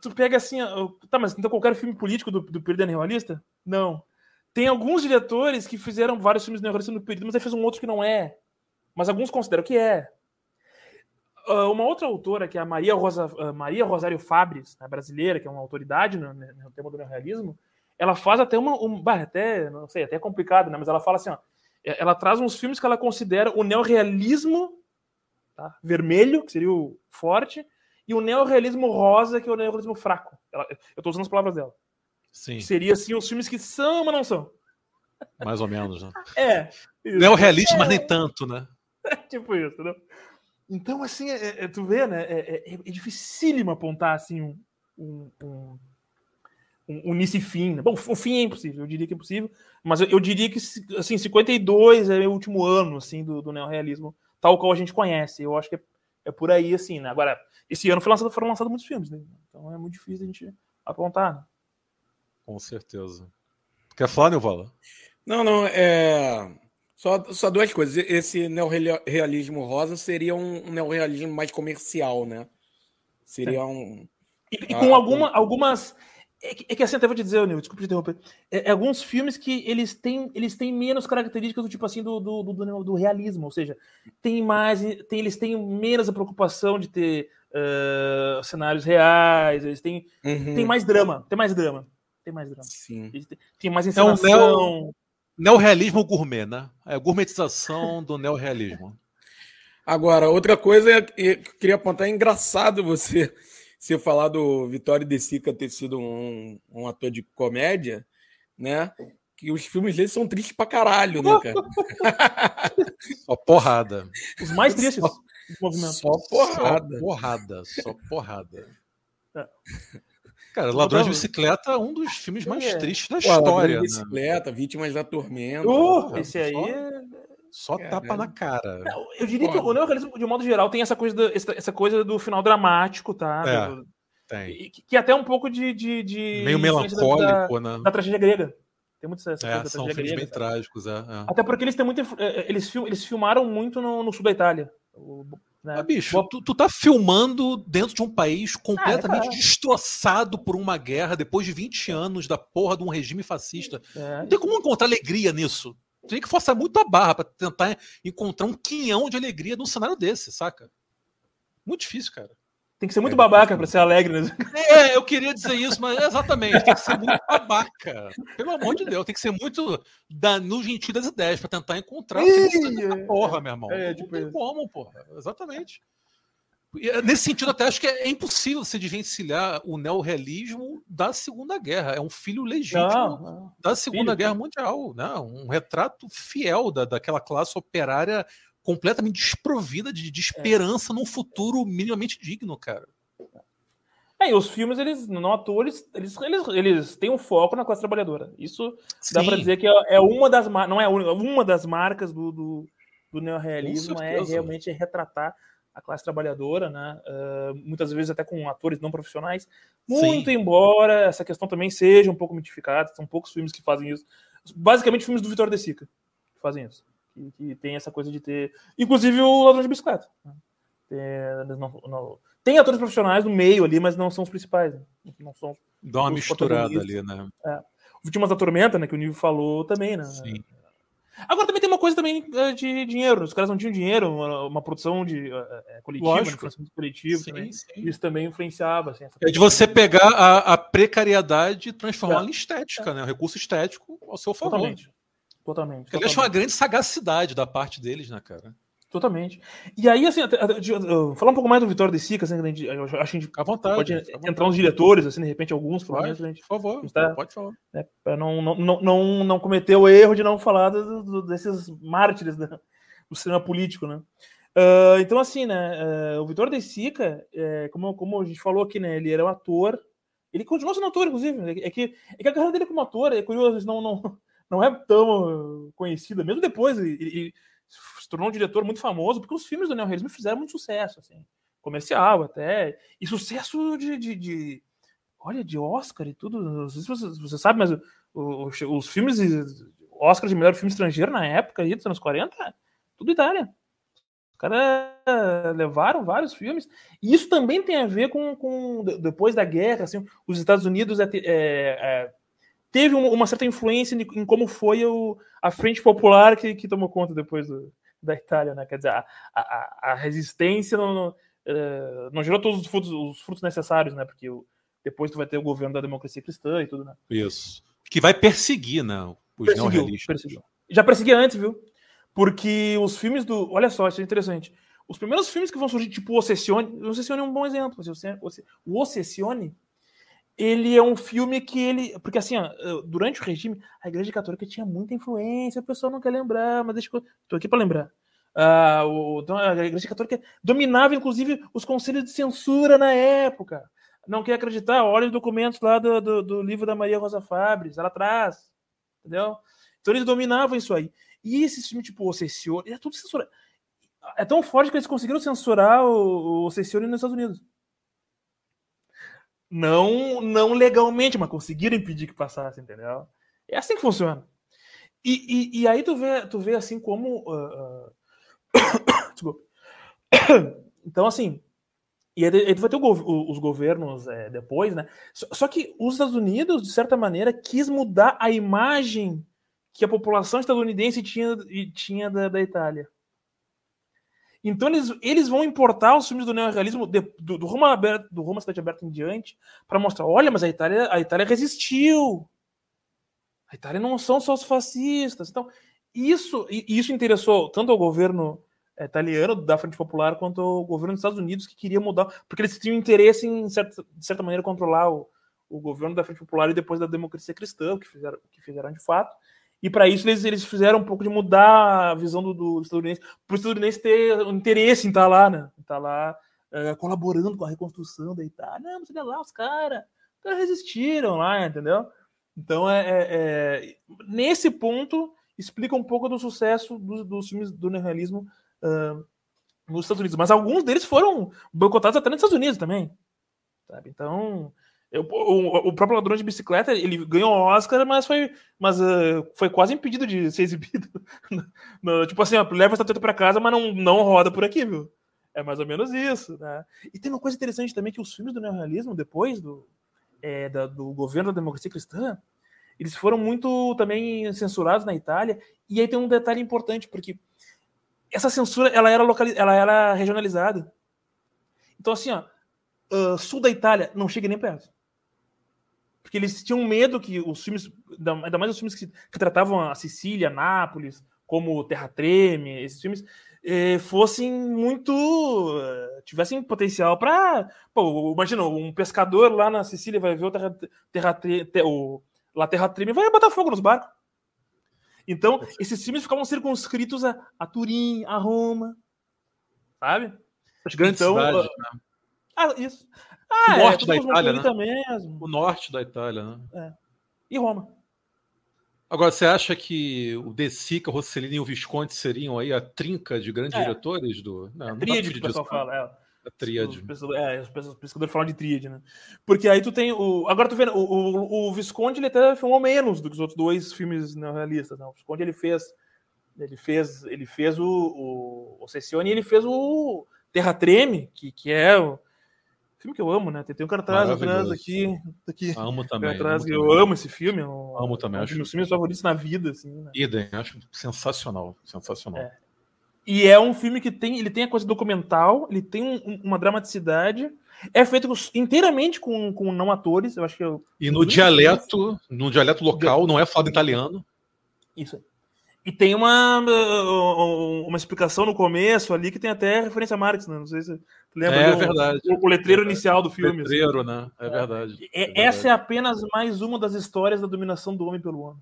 tu pega assim, ó, tá, mas então qualquer filme político do, do período é neorrealista? Não. Tem alguns diretores que fizeram vários filmes neorrealistas no período, mas aí fez um outro que não é. Mas alguns consideram que é. Uh, uma outra autora, que é a Maria, Rosa, uh, Maria Rosário Fabres, né, brasileira, que é uma autoridade no, no tema do neorrealismo, ela faz até uma. Um, até, não sei, até é complicado, né? Mas ela fala assim: ó, é, ela traz uns filmes que ela considera o neorrealismo tá, vermelho, que seria o forte, e o neorrealismo rosa, que é o neorrealismo fraco. Ela, eu estou usando as palavras dela. Sim. Seria assim os filmes que são, mas não são. Mais ou menos, né? É. Isso. Não é mas nem tanto, né? É tipo isso, entendeu? Então, assim, é, é, tu vê, né? É, é, é dificílimo apontar assim um, um, um, um, início e fim. Né? Bom, o fim é impossível, eu diria que é impossível, mas eu, eu diria que assim, 52 é o último ano assim, do, do neorrealismo, tal qual a gente conhece. Eu acho que é, é por aí, assim, né? Agora, esse ano foi lançado, foram lançados muitos filmes, né? Então é muito difícil a gente apontar. Né? Com certeza. Quer falar, Neuvala? Não, não, é. Só, só duas coisas. Esse neorrealismo rosa seria um, neorrealismo mais comercial, né? Seria um. E, e com ah, alguma, algumas. É que, é que assim, até vou te dizer, Nil, desculpa te interromper. É, é, alguns filmes que eles têm, eles têm menos características do tipo assim do, do, do, do realismo, ou seja, tem mais, tem, eles têm menos a preocupação de ter uh, cenários reais, eles têm, uhum. têm mais drama, tem mais drama tem mais drama. Sim. Tem mais encenação. É um neo, neorrealismo gourmet, né? É a gourmetização do neorrealismo. Agora, outra coisa é que eu queria apontar, é engraçado você, você falar do Vitório De Sica ter sido um, um ator de comédia, né? Que os filmes dele são tristes pra caralho, né, cara? Só porrada. Os mais tristes só, do movimento. Só porrada. Só porrada, só porrada. É. Cara, Ladrões de Bicicleta é um dos filmes mais é. tristes da Pô, história. de né? Bicicleta, né? Vítimas da Tormenta. Uh, esse aí. Só, só tapa na cara. eu diria que o neorrealismo, de um modo geral, tem essa coisa, do, essa coisa do final dramático, tá? É, do, tem. Que, que é até um pouco de. de, de Meio melancólico, da, né? Da tragédia grega. Tem muito essa, é, São filmes grega, bem trágicos, é, é, Até porque eles têm muito. Eles, eles filmaram muito no, no sul da Itália. Né? Mas, bicho, tu, tu tá filmando dentro de um país completamente ah, é destroçado por uma guerra depois de 20 anos da porra de um regime fascista. É. Não tem como encontrar alegria nisso. Tem que forçar muito a barra para tentar encontrar um quinhão de alegria num cenário desse, saca? Muito difícil, cara. Tem que ser muito é, babaca para ser alegre, né? É, eu queria dizer isso, mas exatamente, tem que ser muito babaca. Pelo amor de Deus, tem que ser muito da, no gentil das ideias para tentar encontrar Ih, porra, meu irmão. É, tipo não tem como, porra. Exatamente. Eh, nesse sentido, até acho que é impossível se desvencilhar o neorrealismo da Segunda Guerra. É um filho legítimo não, não. da Segunda filho. Guerra Mundial, né? um retrato fiel da, daquela classe operária completamente desprovida de, de é. esperança é. num futuro minimamente digno, cara. É, e os filmes, eles, não atores, eles, eles, eles têm um foco na classe trabalhadora. Isso Sim. dá para dizer que é, é, uma das não é uma das marcas do, do, do neorrealismo, é realmente retratar a classe trabalhadora, né? Uh, muitas vezes até com atores não profissionais. Muito Sim. embora essa questão também seja um pouco mitificada, são poucos filmes que fazem isso. Basicamente filmes do Vitor De Sica fazem isso que, que, tem essa coisa de ter. Inclusive o ladrão de bicicleta. Né? Tem, não, não, tem atores profissionais no meio ali, mas não são os principais. Né? Não são Dá uma misturada ali, né? É. Vítimas da Tormenta, né? Que o Nível falou também, né? Sim. Agora também tem uma coisa também é, de dinheiro. Os caras não tinham dinheiro, uma, uma produção de uh, coletiva, Lógico. de coletivo. Sim, também. Sim. Isso também influenciava. Assim, é de você pegar a, a precariedade e transformá-la é. em estética, é. né? O recurso estético ao seu favor. Totalmente. Totalmente. Eu acho uma grande sagacidade da parte deles, né, cara? Totalmente. E aí, assim, até, até, falar um pouco mais do Vitório de Sica, assim, a gente, eu acho que a gente à vontade, pode vontade. entrar uns diretores, assim, de repente alguns, pode, menos, gente, por favor, tá, pode falar. Né, para não, não, não, não, não cometer o erro de não falar do, do, desses mártires do cinema político, né? Uh, então, assim, né, uh, o Vitório de Sica, é, como, como a gente falou aqui, né, ele era um ator, ele continua sendo ator, inclusive, é que, é que a carreira dele como ator, é curioso, não, não, não é tão conhecida, mesmo depois, ele, se tornou um diretor muito famoso, porque os filmes do neorrealismo fizeram muito sucesso, assim, comercial até, e sucesso de, de, de olha, de Oscar e tudo, não sei se você, você sabe, mas os, os filmes, Oscar de melhor filme estrangeiro na época, aí, dos anos 40, tudo Itália. Os caras levaram vários filmes, e isso também tem a ver com, com depois da guerra, assim, os Estados Unidos é, é, é, teve uma certa influência em como foi o, a frente popular que, que tomou conta depois do, da Itália, né? Quer dizer, a, a, a resistência não, não, uh, não, gerou todos os frutos, os frutos necessários, né? Porque o, depois tu vai ter o governo da democracia cristã e tudo, né? Isso. Que vai perseguir, né? Os neorrealistas. Já perseguia antes, viu? Porque os filmes do. Olha só, isso é interessante. Os primeiros filmes que vão surgir, tipo Ossessione, o Ossessione é um bom exemplo. O Ossessione ele é um filme que ele. Porque assim, durante o regime, a Igreja Católica tinha muita influência, a pessoa não quer lembrar, mas deixa eu. Tô aqui para lembrar. Ah, o, então, a Igreja Católica dominava, inclusive, os conselhos de censura na época. Não quer acreditar? Olha os documentos lá do, do, do livro da Maria Rosa Fabres, ela traz. Entendeu? Então eles dominavam isso aí. E esse filme, tipo, o Cessione, é tudo censurado. É tão forte que eles conseguiram censurar o, o nos Estados Unidos. Não, não legalmente, mas conseguiram impedir que passasse, entendeu? É assim que funciona. E, e, e aí tu vê, tu vê assim como. Uh, uh... então, assim. E aí tu vai ter os governos é, depois, né? Só, só, que os Estados Unidos, de certa maneira, quis mudar a imagem que a população estadunidense tinha, tinha da, da Itália. Então eles, eles vão importar os filmes do neorrealismo de, do, do, Roma aberto, do Roma Cidade Aberta em diante para mostrar, olha, mas a Itália, a Itália resistiu. A Itália não são só os fascistas. Então, isso, isso interessou tanto ao governo eh, italiano da Frente Popular quanto ao governo dos Estados Unidos que queria mudar, porque eles tinham interesse em, certa, de certa maneira, controlar o, o governo da Frente Popular e depois da democracia cristã, que fizeram, que fizeram de fato. E para isso eles, eles fizeram um pouco de mudar a visão do, do estadunidense, para o estadunidense ter um interesse em estar tá lá, né? Estar tá lá uh, colaborando com a reconstrução da Itália. Não, mas lá, os caras cara resistiram lá, entendeu? Então, é, é, é, nesse ponto, explica um pouco do sucesso dos, dos filmes do neorrealismo uh, nos Estados Unidos. Mas alguns deles foram boicotados até nos Estados Unidos também. Sabe? Então, eu, o, o, próprio ladrão de bicicleta, ele ganhou o Oscar, mas foi, mas, uh, foi quase impedido de ser exibido. tipo assim, ó, leva essa treta pra casa, mas não, não roda por aqui, viu? É mais ou menos isso, né? E tem uma coisa interessante também, que os filmes do neorrealismo, depois do, é, da, do governo da democracia cristã, eles foram muito também censurados na Itália. E aí tem um detalhe importante, porque essa censura, ela era, localiz... ela era regionalizada. Então, assim, ó, uh, sul da Itália não chega nem perto porque eles tinham medo que os filmes, ainda mais os filmes que, que tratavam a Sicília, Nápoles, como Terra Treme, esses filmes eh, fossem muito. Eh, tivessem potencial para. Imagina, um pescador lá na Sicília vai ver o Terra, terra, ter, o, lá Terra Treme e vai botar fogo nos barcos. Então, esses filmes ficavam circunscritos a, a Turim, a Roma, sabe? As grandes então, cidades. Né? Ah, isso. Ah, o é, norte é, da Itália, né? Mesmo. O norte da Itália, né? É. E Roma. Agora, você acha que o De Sica, Rossellini e o Visconti seriam aí a trinca de grandes é. diretores do. Não, não tríade que o pessoal fala. É. A tríade. Os, é, os pesquisadores falam de tríade, né? Porque aí tu tem o. Agora tu vendo, o, o, o Visconti ele até filmou menos do que os outros dois filmes neorrealistas. Né? O Visconti ele fez. Ele fez, ele fez o, o, o Sessione e ele fez o Terra Treme, que, que é o, Filme que eu amo, né? Tem um cartaz atrás aqui. aqui amo também. Atrás, amo eu também. amo esse filme. É um, amo também. É um dos meus filmes favoritos na vida. Assim, né? Idem, acho sensacional. Sensacional. É. E é um filme que tem, ele tem a coisa documental, ele tem um, uma dramaticidade. É feito inteiramente com, com não atores, eu acho que eu, E no dialeto, no dialeto local, não é falado italiano. Isso. E tem uma, uma explicação no começo ali que tem até referência a Marx, né? Não sei se lembra. É verdade. O, o letreiro inicial do filme. Assim. Letreiro, assim. né? É verdade. É, é essa é apenas mais uma das histórias da dominação do homem pelo homem.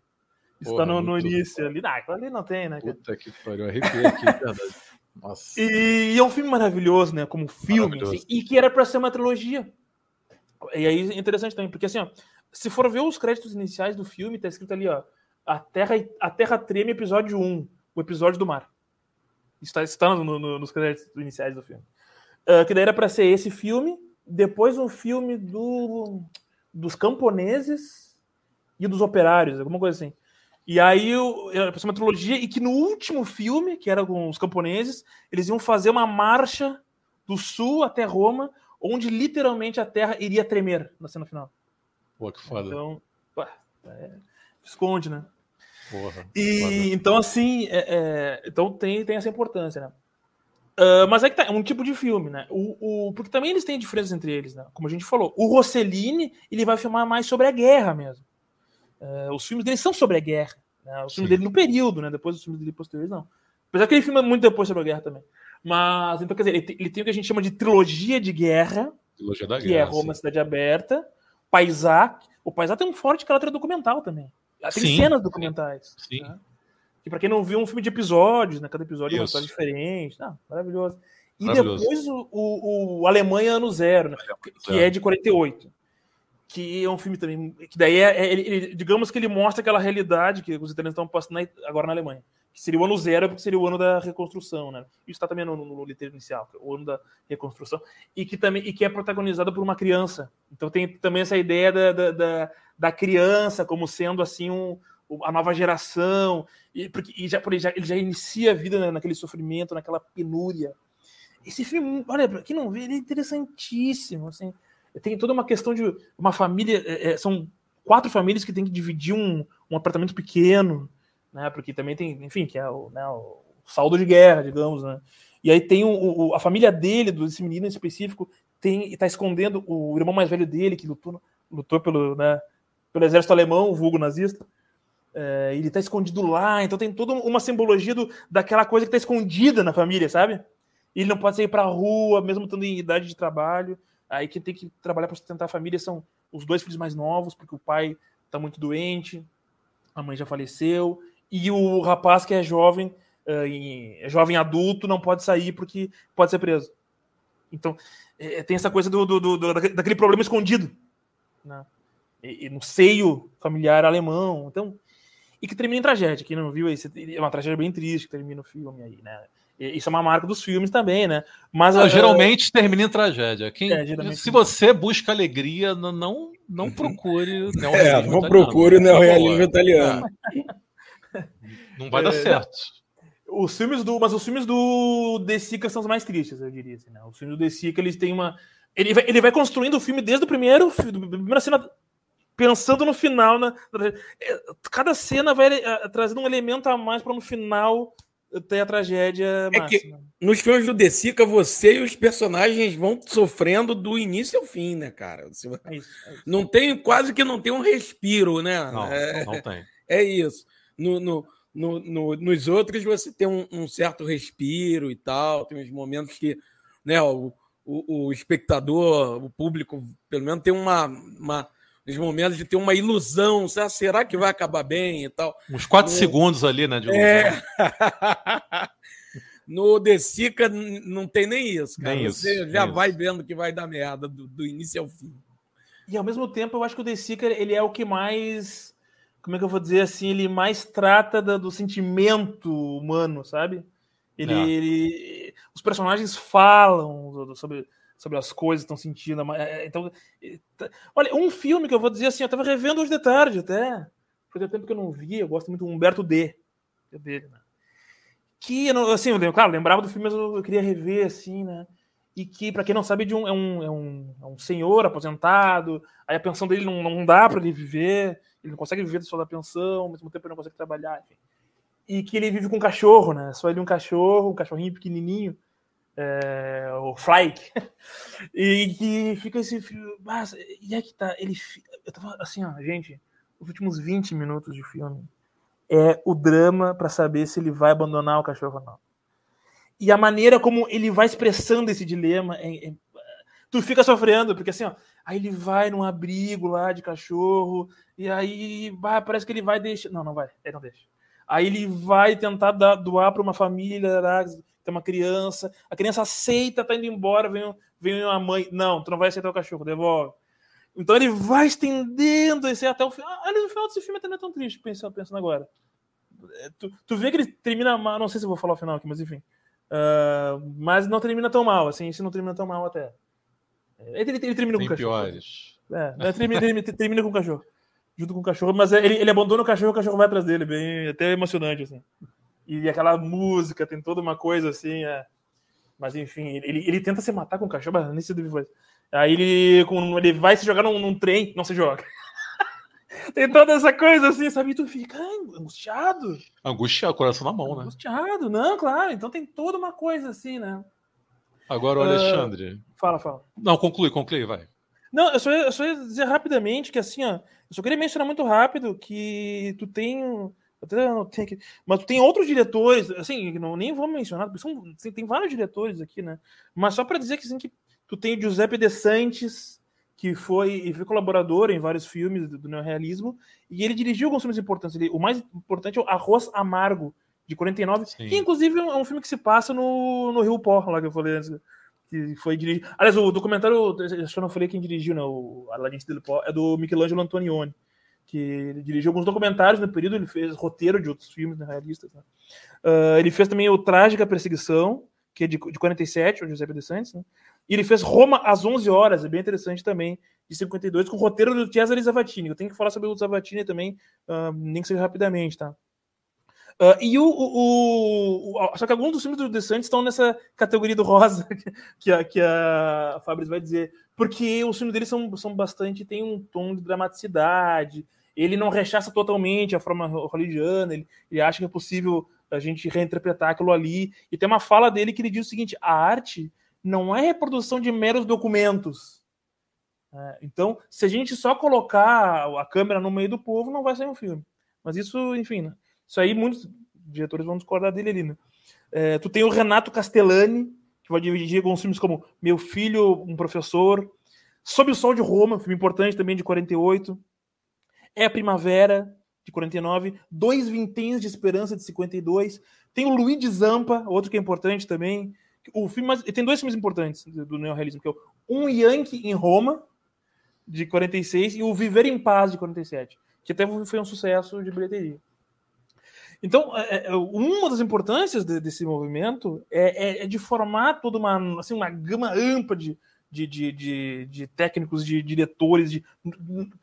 Está no, no início ali. Ah, ali não tem, né? Puta que pariu, arrepiei aqui, verdade. Nossa. E, e, é um filme maravilhoso, né? Como filme, assim, e que era para ser uma trilogia. E aí é interessante também, porque assim, ó, se for ver os créditos iniciais do filme, tá escrito ali, ó, a Terra, a Terra Treme, episódio 1, o episódio do mar. Está, está no, no, nos créditos iniciais do filme. Uh, que daí era para ser esse filme, depois um filme do, dos camponeses e dos operários, alguma coisa assim. E aí era para ser uma trilogia, e que no último filme, que era com os camponeses, eles iam fazer uma marcha do sul até Roma, onde literalmente a Terra iria tremer na cena final. Pô, que foda. Então, pá, é, esconde, né? Porra, e foda. então, assim, é, é, então tem, tem essa importância, né? Uh, mas é que tá, é um tipo de filme, né? O, o, porque também eles têm diferenças entre eles, né? Como a gente falou. O Rossellini, ele vai filmar mais sobre a guerra mesmo. Uh, os filmes dele são sobre a guerra. Né? Os filmes dele no período, né? Depois os filmes dele posteriores, não. Apesar que ele filma muito depois sobre a guerra também. Mas, então, quer dizer, ele, ele tem o que a gente chama de trilogia de guerra, trilogia da que guerra, é Roma, sim. Cidade Aberta, Paisá. O Paisá tem um forte caráter documental também. Tem sim. cenas documentais. Sim. Né? Que pra quem não viu, é um filme de episódios, né? Cada episódio é uma história diferente. Não, maravilhoso. E maravilhoso. depois o, o, o, Alemanha Ano Zero, né? que, é de 48. Que é um filme também. Que daí é, é ele, digamos que ele mostra aquela realidade que os italianos estão passando agora na Alemanha que seria o ano zero, porque seria o ano da reconstrução, né? Isso está também no, no, no inicial, é o ano da reconstrução, e que também e que é protagonizado por uma criança. Então tem também essa ideia da, da, da, da criança como sendo assim um, a nova geração, e, porque, e já, ele, já, ele já inicia a vida naquele sofrimento, naquela penúria. Esse filme, olha, para quem não vê, ele é interessantíssimo, assim. Tem toda uma questão de uma família, é, é são quatro famílias que têm que dividir um, um apartamento pequeno, né? Porque também tem, enfim, que é o, né, o saldo de guerra, digamos, né? E aí tem o, o, a família dele, desse menino em específico, tem está escondendo o irmão mais velho dele que lutou, lutou pelo, né, pelo exército alemão, vulgo nazista. É, ele está escondido lá, então tem toda uma simbologia do, daquela coisa que está escondida na família, sabe? Ele não pode sair para a rua, mesmo estando em idade de trabalho. Aí quem tem que trabalhar para sustentar a família são os dois filhos mais novos, porque o pai está muito doente, a mãe já faleceu, e o rapaz que é jovem, é jovem adulto, não pode sair porque pode ser preso. Então, é, tem essa coisa do, do, do, daquele problema escondido. Né? E, e no seio familiar alemão. Então, e que termina em tragédia. Quem não viu, é uma tragédia bem triste que termina o filme aí, né? Isso é uma marca dos filmes também, né? Mas não, geralmente termina em tragédia. Quem, é, se você busca alegria, não não procure. É, não procure o neorrealismo italiano. Não vai dar é, certo. Os filmes do. Mas os filmes do De Sica são os mais tristes, eu diria. Assim, né? Os filmes do De Sica, eles têm uma. Ele vai, ele vai construindo o filme desde o primeiro. Da primeira cena. Pensando no final. Na, é, cada cena vai uh, trazendo um elemento a mais para no final ter a tragédia é máxima. Que nos filmes do De Sica, você e os personagens vão sofrendo do início ao fim, né, cara? Você... É isso, é isso. Não tem, quase que não tem um respiro, né? Não, é, não tem. É isso. No, no, no, no, nos outros você tem um, um, certo respiro e tal, tem uns momentos que né, o, o, o, espectador, o público, pelo menos tem uma, uma nos momentos de ter uma ilusão, será que vai acabar bem e tal. Uns quatro no... segundos ali, né, de É... no Desica não tem nem isso, cara. Nem Você isso, já vai isso. vendo que vai dar merda do, do, início ao fim. E ao mesmo tempo, eu acho que o Desica ele é o que mais como é que eu vou dizer assim, ele mais trata da, do sentimento humano, sabe? Ele, é. ele, os personagens falam sobre, sobre as coisas que estão sentindo. É, é, então, tá, olha, um filme que eu vou dizer assim, eu estava revendo hoje de tarde até. Fazia tempo que eu não vi, eu gosto muito do Humberto D. É dele, né? Que, assim, eu, claro, lembrava do filme, mas eu, queria rever, assim, né? E que, para quem não sabe, de um, é, um, é, um, é um senhor aposentado, aí a pensão dele não, não dá para ele viver ele não consegue viver só da pensão, ao mesmo tempo ele não consegue trabalhar, enfim. E que ele vive com um cachorro, né? Só ele um cachorro, um cachorrinho pequenininho, é, o Flyke. e que fica esse filme. E é que tá, ele. Eu tava assim, ó, gente, os últimos 20 minutos de filme. é o drama para saber se ele vai abandonar o cachorro ou não. E a maneira como ele vai expressando esse dilema, é, é, tu fica sofrendo, porque assim, ó, aí ele vai num abrigo lá de cachorro, e aí vai, parece que ele vai deixar. Não, não vai, ele não deixa. Aí ele vai tentar doar para uma família, tem uma criança, a criança aceita, tá indo embora, vem, vem uma mãe, não, tu não vai aceitar o cachorro, devolve. Então ele vai estendendo esse até o final. Ah, aliás, o final desse filme até não é tão triste, pensando, pensando agora. É, tu, tu vê que ele termina mal, não sei se eu vou falar o final aqui, mas enfim. Uh, mas não termina tão mal, assim, esse não termina tão mal até. Ele, ele, ele termina Tem com o cachorro. É, termina, termina, termina, com o cachorro. Junto com o cachorro, mas ele, ele abandona o cachorro e o cachorro vai atrás dele, bem até emocionante, assim. E aquela música, tem toda uma coisa assim. É... Mas enfim, ele, ele tenta se matar com o cachorro, mas nem se deve fazer. Aí ele, com, ele vai se jogar num, num trem, não se joga. Tem toda essa coisa assim, sabe? E tu fica angustiado. Angustiado, coração na mão, né? Angustiado, não, claro. Então tem toda uma coisa assim, né? Agora o uh, Alexandre. Fala, fala. Não, conclui, conclui, vai. Não, eu só, eu só ia dizer rapidamente que assim, ó. Eu só queria mencionar muito rápido que tu tem. Não tem aqui, mas tem outros diretores, assim, não, nem vou mencionar, porque são, assim, tem vários diretores aqui, né? Mas só para dizer que, assim, que Tu tem o Giuseppe De Santis, que foi, foi colaborador em vários filmes do, do neorrealismo, e ele dirigiu alguns filmes importantes. Ele, o mais importante é o Arroz Amargo, de 49, Sim. que inclusive é um filme que se passa no, no Rio Pó, lá que eu falei antes, que foi dirigido. Aliás, o documentário, acho que eu não falei quem dirigiu, né? O Aladdin del Pó, é do Michelangelo Antonioni, que dirigiu alguns documentários no período, ele fez roteiro de outros filmes neorrealistas. Né? Uh, ele fez também o Trágica Perseguição, que é de, de 47, o Giuseppe De Santis, né? E ele fez Roma às 11 horas, é bem interessante também, de 52, com o roteiro do Cesare Zavatini. Eu tenho que falar sobre o Zavatini também, uh, nem que seja rapidamente, tá? Uh, e o, o, o, Só que alguns dos filmes do De Santos estão nessa categoria do rosa, que a, que a Fabris vai dizer. Porque os filmes dele são, são bastante. tem um tom de dramaticidade. Ele não rechaça totalmente a forma hollywoodiana, ele, ele acha que é possível a gente reinterpretar aquilo ali. E tem uma fala dele que ele diz o seguinte: a arte não é reprodução de meros documentos. É, então, se a gente só colocar a câmera no meio do povo, não vai sair um filme. Mas isso, enfim, né? Isso aí muitos diretores vão discordar dele ali. Né? É, tu tem o Renato Castellani, que vai dirigir alguns filmes como Meu Filho, um Professor, Sob o Sol de Roma, filme importante também de 48, É a Primavera, de 49, Dois Vinténs de Esperança, de 52, tem o Luiz Zampa, outro que é importante também, o filme tem dois filmes importantes do neorrealismo, que é Um Yankee em Roma, de 46, e o Viver em Paz, de 47, que até foi um sucesso de bilheteria. Então, é, é, uma das importâncias de, desse movimento é, é, é, de formar toda uma, assim, uma gama ampla de, de, de, de, de técnicos, de diretores, de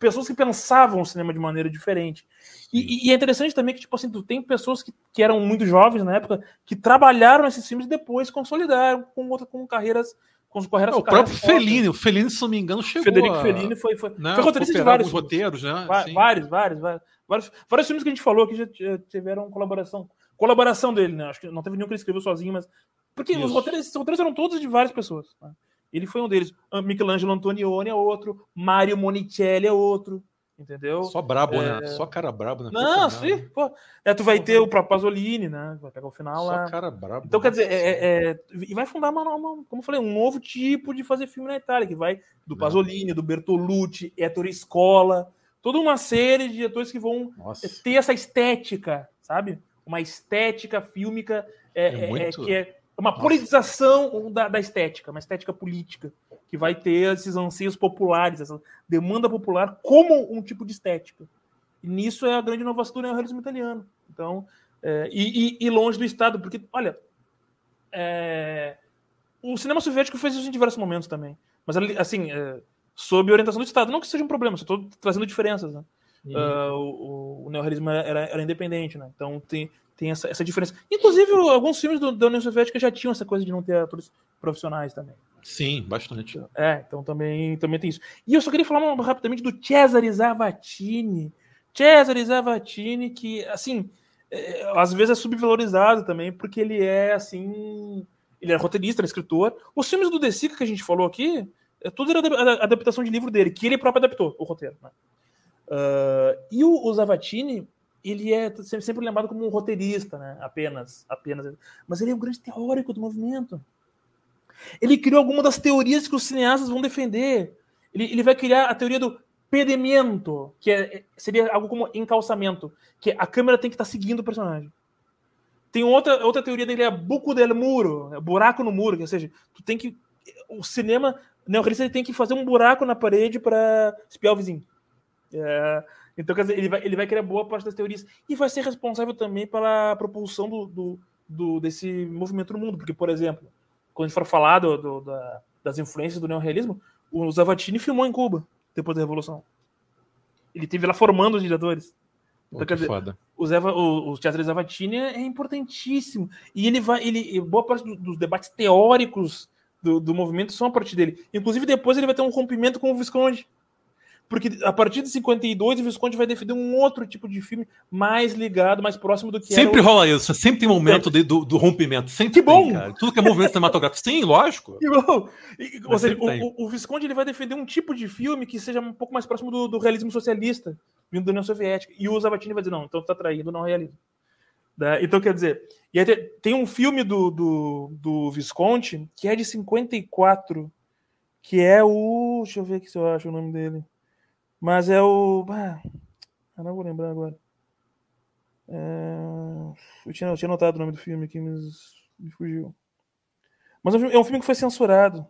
pessoas que pensavam o cinema de maneira diferente. E, e, é interessante também que, tipo assim, tu tem pessoas que, que eram muito jovens na época, que trabalharam nesses filmes e depois consolidaram com, outra, com carreiras com carreiras, é, o próprio Fellini, o Fellini, se não me engano, chegou Federico a... Fellini foi, foi, né, foi roteirista de vários roteiros, né? Vários, vários, vários, vários, vários filmes que a gente falou que já tiveram colaboração, colaboração dele, né? Acho que não teve nenhum que ele escreveu sozinho, mas porque Isso. os roteiros, os roteiros eram todos de várias pessoas. Né? Ele foi um deles. Ah, Michelangelo Antonioni é outro. Mário Monicelli é outro. Entendeu? Só brabo, né? é... né? Só cara brabo, né? Não, sim. Pô. É, tu vai ter o próprio Pasolini, né? Vai pegar o final Só lá. cara brabo. Então, quer dizer, é, é, é, e vai fundar uma, uma, como eu falei, um novo tipo de fazer filme na Itália, que vai do Pasolini, do Bertolucci, Ettore Escola, toda uma série de diretores que vão Nossa. ter essa estética, sabe? Uma estética fílmica é, é, é muito... que é uma politização da, da, estética, uma estética política, que vai ter esses anseios populares, essa demanda popular como um tipo de estética. E nisso é a grande inovação do neorrealismo italiano. Então, é, e, e, longe do Estado, porque, olha, é, o cinema soviético fez isso em diversos momentos também. Mas, assim, é, sob orientação do Estado. Não que seja um problema, só estou trazendo diferenças. Né? Uhum. Uh, o, o neorrealismo era, era, independente, né? Então tem, tem essa, essa diferença. Inclusive, alguns filmes do, da União Soviética já tinham essa coisa de não ter atores profissionais também. Sim, bastante. É, então também, também tem isso. E eu só queria falar rapidamente do Cesare Zavatini. Cesare Zavatini, que, assim, é, às vezes é subvalorizado também, porque ele é, assim, ele é roteirista, é escritor. Os filmes do De Sica que a gente falou aqui, é tudo era adaptação de livro dele, que ele próprio adaptou, o roteiro. Né? Uh, e o, o Zavatini, ele é sempre lembrado como um roteirista, né? Apenas, apenas. Mas ele é um grande teórico do movimento. Ele criou algumas das teorias que os cineastas vão defender. Ele, ele vai criar a teoria do pedimento, que é, seria algo como encalçamento, que a câmera tem que estar seguindo o personagem. Tem outra, outra teoria dele, é buco del muro, é buraco no muro, ou seja, tu tem que. O cinema neorrealista tem que fazer um buraco na parede para espiar o vizinho. É, então, quer dizer, ele vai, ele vai criar boa parte das teorias e vai ser responsável também pela propulsão do, do, do desse movimento no mundo. Porque, por exemplo, quando a gente for falar do, do, da, das influências do neorrealismo, o Zavatini filmou em Cuba, depois da Revolução. Ele teve lá formando os diretores. Então, quer dizer, o, Zeva, o, o Teatro Zavatini é importantíssimo. E ele vai. Ele, boa parte dos debates teóricos do, do movimento são a partir dele. Inclusive, depois ele vai ter um rompimento com o Visconde. Porque a partir de 52 o Visconde vai defender um outro tipo de filme mais ligado, mais próximo do que Sempre o... rola isso, sempre tem momento de, do, do, rompimento. Sempre que bom! Tem, Tudo que é movimento cinematográfico. Sim, lógico. Que bom! E, ou seja, o, o, Visconde ele vai defender um tipo de filme que seja um pouco mais próximo do, do realismo socialista, vindo da União Soviética. E o Zavatini vai dizer: não, então está traindo não realismo. Né? Então, quer dizer, e tem um filme do, do, do Visconde que é de 54, que é o. Deixa eu ver aqui se eu acho o nome dele. Mas é o. Ah, não vou lembrar agora. É... Eu, tinha, eu tinha notado o nome do filme aqui, mas me fugiu. Mas é um filme que foi censurado.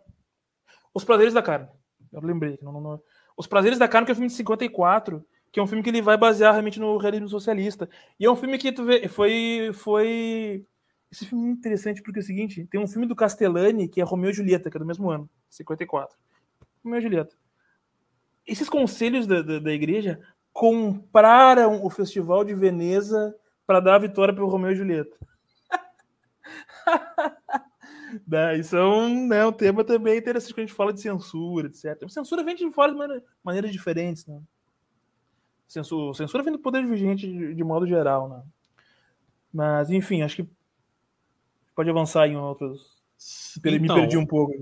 Os Prazeres da Carne. Eu lembrei. Não, não, não. Os Prazeres da Carne, que é um filme de 54, que é um filme que ele vai basear realmente no realismo socialista. E é um filme que tu vê, foi. foi... Esse filme é interessante porque é o seguinte: tem um filme do Castellani que é Romeu e Julieta, que é do mesmo ano, 54. Romeu e Julieta esses conselhos da, da, da igreja compraram o Festival de Veneza para dar a vitória para o Romeu e Julieta. Isso é um, né, um tema também interessante quando a gente fala de censura, etc. censura vem de várias maneiras diferentes. Né? Censura, censura vem do poder vigente de, de, modo geral. Né? Mas, enfim, acho que pode avançar em outros. Então, me perdi um pouco.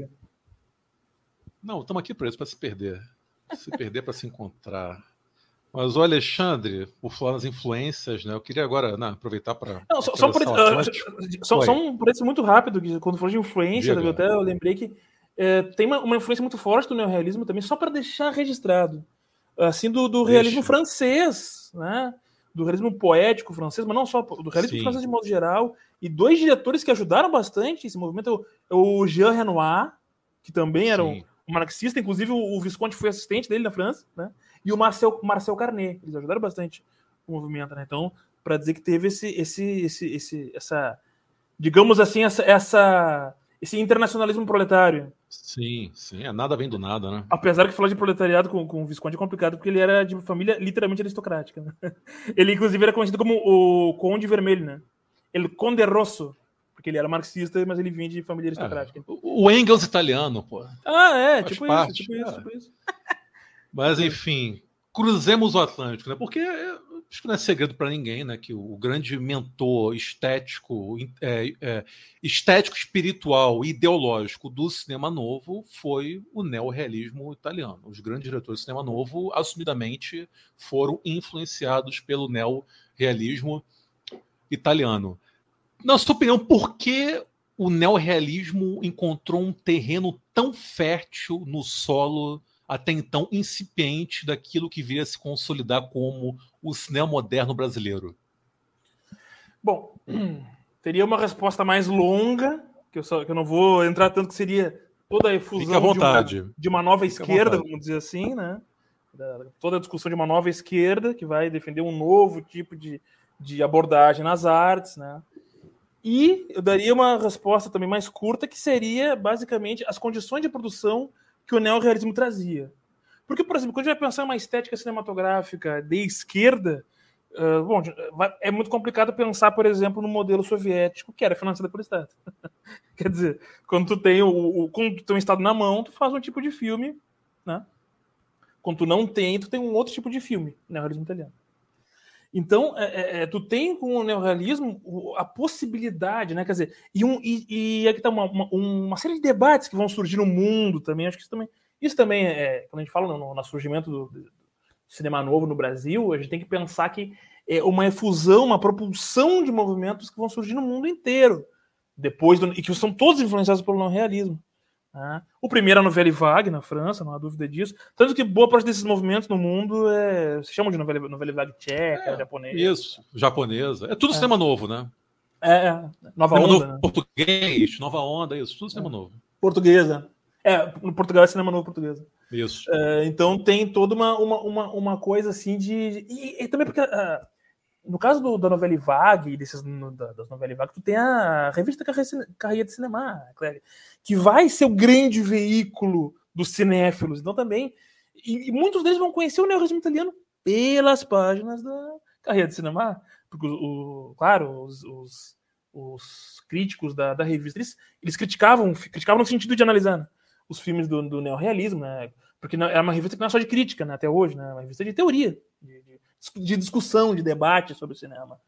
Não, estamos aqui presos para se perder. Se perder para se encontrar. Mas o Alexandre, por falar nas influências, né? Eu queria agora não, aproveitar para. Só, só, por, uh, só, só, um preço muito rápido, que quando falou de influência, eu até eu lembrei que é, tem uma, uma, influência muito forte do neorrealismo também, só para deixar registrado. Assim, do, do realismo francês, né? Do realismo poético francês, mas não só, do realismo Sim. francês de modo geral. E dois diretores que ajudaram bastante esse movimento é o Jean Renoir, que também era um, marxista, inclusive o, Visconde foi assistente dele na França, né? E o Marcel, Marcel Carnet, eles ajudaram bastante o movimento, né? Então, para dizer que teve esse, esse, esse, esse, essa, digamos assim, essa, essa, esse internacionalismo proletário. Sim, sim, é nada vem do nada, né? Apesar que falar de proletariado com, com o Visconde é complicado, porque ele era de família literalmente aristocrática. Né? Ele, inclusive, era conhecido como o Conde Vermelho, né? El Conde Rosso, porque ele era marxista, mas ele vinha de família é, aristocrática. É, o Engels italiano, pô. Ah, é, tipo isso, tipo isso, tipo isso. Mas, enfim, cruzemos o Atlântico, né? Porque acho que não é segredo para ninguém, né? Que o grande mentor estético, é, é, estético espiritual ideológico do cinema novo foi o neorrealismo italiano. Os grandes diretores do cinema novo, assumidamente, foram influenciados pelo neorrealismo italiano. Na sua opinião, por que o neorrealismo encontrou um terreno tão fértil no solo até então incipiente daquilo que viria a se consolidar como o cinema moderno brasileiro? Bom, teria uma resposta mais longa, que eu, só, que eu não vou entrar tanto, que seria toda a efusão de uma, de uma, nova Fique esquerda, vamos dizer assim, né? Toda a discussão de uma nova esquerda que vai defender um novo tipo de, de abordagem nas artes, né? E eu daria uma resposta também mais curta, que seria basicamente as condições de produção que o neorrealismo trazia. Porque, por exemplo, quando a gente vai pensar em uma estética cinematográfica de esquerda, uh, bom, é muito complicado pensar, por exemplo, no modelo soviético, que era financiado pelo Estado. Quer dizer, quando tu tem o, o, quando tu tem o Estado na mão, tu faz um tipo de filme, né? Quando tu não tem, tu tem um outro tipo de filme, neorrealismo italiano. Então, é, é, é, tu tem com o neorrealismo a possibilidade, né? Quer dizer, e, um, e, e aqui está uma, uma, uma, série de debates que vão surgir no mundo também. Acho que isso também, isso também é, quando a gente fala no, no surgimento do, do cinema novo no Brasil, a gente tem que pensar que é uma efusão, uma propulsão de movimentos que vão surgir no mundo inteiro. Depois do, e que são todos influenciados pelo não realismo. Né? O primeiro é a novela vague na França, não há dúvida disso. Tanto que boa parte desses movimentos no mundo é, se chamam de novela, novela vague tcheca, é, japonesa. Isso, japonesa. É tudo é. cinema novo, né? É, é. nova cinema onda. Novo, né? Português, nova onda, isso, tudo cinema é. novo. Portuguesa. É, no Portugal é cinema novo português. Isso. É, então tem toda uma, uma, uma, uma, coisa assim de. E, e também porque. Uh, no caso do, da novela Vague, desses, no, das novelas Vague, tu tem a revista Carreira de Cinema, que vai ser o grande veículo dos cinéfilos. Então também. E, e muitos deles vão conhecer o neorrealismo italiano pelas páginas da Carreira de Cinema. Porque, o, o claro, os, os, os, críticos da, da revista, eles, eles criticavam, criticavam no sentido de analisar né, os filmes do, do neorrealismo, né? Porque é uma revista que não é só de crítica, né, até hoje, né? É uma revista de teoria, de, de discussão, de debate sobre o cinema.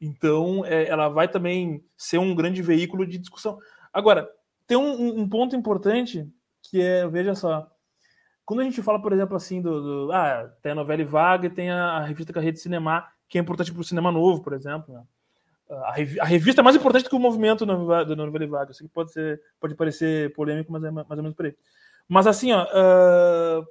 Então, é, ela vai também ser um grande veículo de discussão. Agora, tem um, um, ponto importante que é, veja só, quando a gente fala, por exemplo, assim, do, do ah, tem a novela Vaga e tem a, a revista Carreira de Cinema, que é importante para o cinema novo, por exemplo. Né? A, a, revista é mais importante do que o movimento do novela Vaga. Isso aqui pode, ser, pode parecer polêmico, mas é mais ou menos por aí. Mas assim, ó, uh,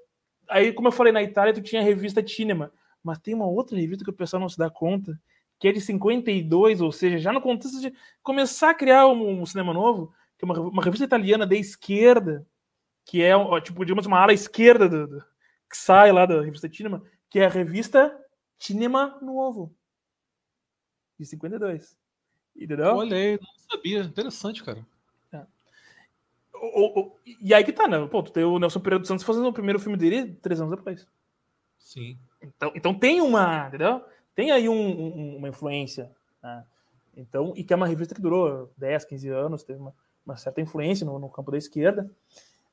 aí, como eu falei, na Itália tu tinha a revista Cinema, mas tem uma outra revista que o pessoal não se dá conta, que é de 52, ou seja, já no contexto de começar a criar um, um cinema novo, que é uma, uma, revista italiana de esquerda, que é, tipo, digamos, uma ala esquerda do, do, que sai lá da revista Cinema, que é a revista Cinema Novo, de 52. Entendeu? Olha aí, não sabia. Interessante, cara. É. O, o, e aí que tá, né? Pô, tu tem o Nelson Pereira dos Santos fazendo o primeiro filme dele três anos depois. Sim. Então, então tem uma, entendeu? Tem aí um, um, uma influência. Né? Então, e que é uma revista que durou 10, 15 anos, teve uma, uma certa influência no, no, campo da esquerda.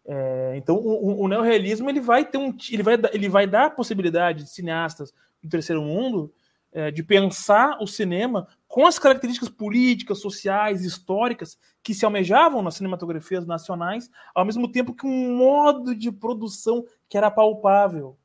É, então, o, o, neorrealismo ele vai ter um, ele vai, ele vai dar a possibilidade de cineastas do terceiro mundo é, de pensar o cinema com as características políticas, sociais, históricas que se almejavam nas cinematografias nacionais, ao mesmo tempo que um modo de produção que era palpável.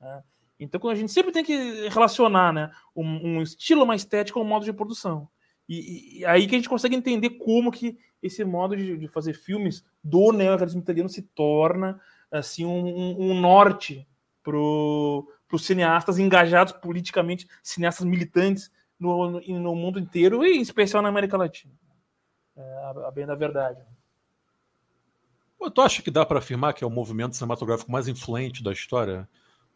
Né? Então, a gente sempre tem que relacionar né, um, um estilo, uma estética, um modo de produção. E, e, aí que a gente consegue entender como que esse modo de, de fazer filmes do neorrealismo italiano se torna assim um, um norte para os cineastas engajados politicamente, cineastas militantes no, no, no, mundo inteiro e em especial na América Latina. É, a, a bem da verdade. Tu acha que dá para afirmar que é o movimento cinematográfico mais influente da história?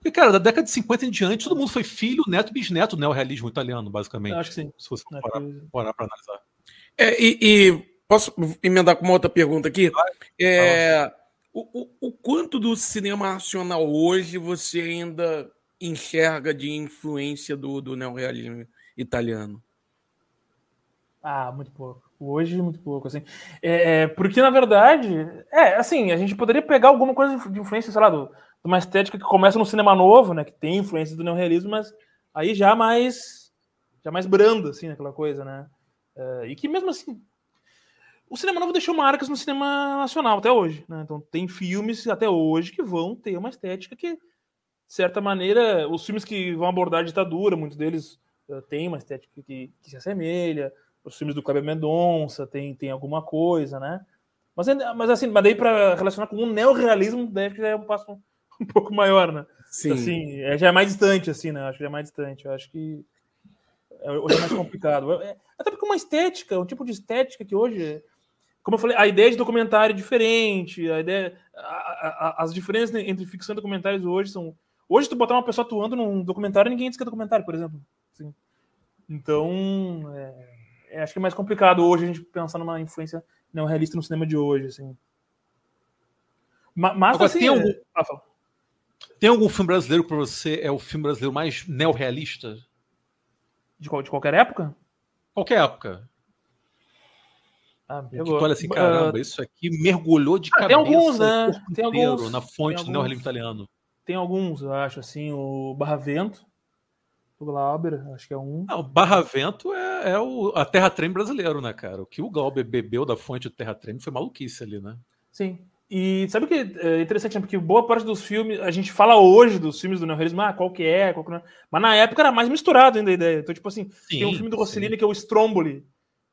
Porque, cara, da década de 50 em diante, todo mundo foi filho, neto, bisneto do neorrealismo italiano, basicamente. Eu acho que sim. Se você parar, parar para analisar. É, e, e, posso emendar com uma outra pergunta aqui? É, o, o, o, quanto do cinema nacional hoje você ainda enxerga de influência do, do neorrealismo italiano? Ah, muito pouco. Hoje, muito pouco, assim. É, é, porque, na verdade, é, assim, a gente poderia pegar alguma coisa de influência, sei lá, do, uma estética que começa no cinema novo, né? Que tem influências do neorrealismo, mas aí já mais já mais branda, assim, aquela coisa, né? Uh, e que mesmo assim o cinema novo deixou marcas no cinema nacional até hoje, né? Então tem filmes até hoje que vão ter uma estética que, de certa maneira, os filmes que vão abordar a ditadura, muitos deles uh, têm uma estética que, que, se assemelha. Os filmes do Kleber Mendonça tem, tem alguma coisa, né? Mas, mas assim, mas daí para relacionar com um neorrealismo, deve que já é um passo um pouco maior, né? Sim. Assim, é, já é mais distante, assim, né? Acho que já é mais distante. Eu acho que é, hoje é mais complicado. É, até porque uma estética, um tipo de estética que hoje, como eu falei, a ideia de documentário é diferente, a ideia, a, a, as diferenças entre ficção e documentários hoje são. Hoje, tu botar uma pessoa atuando num documentário, ninguém diz que é documentário, por exemplo. Assim. Então, é, é, acho que é mais complicado hoje a gente pensar numa influência não realista no cinema de hoje, assim. Mas, Agora, assim, tem algum... Ah, tem algum filme brasileiro para você é o filme brasileiro mais neorrealista? De, qual, de qualquer época? Qualquer época. Ah, que tu olha assim, caramba, uh, isso aqui mergulhou de ah, cabeça tem alguns, né? tem alguns, na fonte do neorrealismo italiano. Tem alguns, eu acho, assim, o Barra Vento, do Glauber, acho que é um. Não, o Barra Vento é, é o, a Terra Trem brasileiro, né, cara? O que o Glauber bebeu da fonte do Terra Trem foi maluquice ali, né? Sim. E sabe o que é interessante? Né? Porque boa parte dos filmes, a gente fala hoje dos filmes do neorrealismo, ah, qual que é, qual que não é. Mas na época era mais misturado ainda a ideia. Então, tipo assim, sim, tem um filme do Rossellini sim. que é o Stromboli,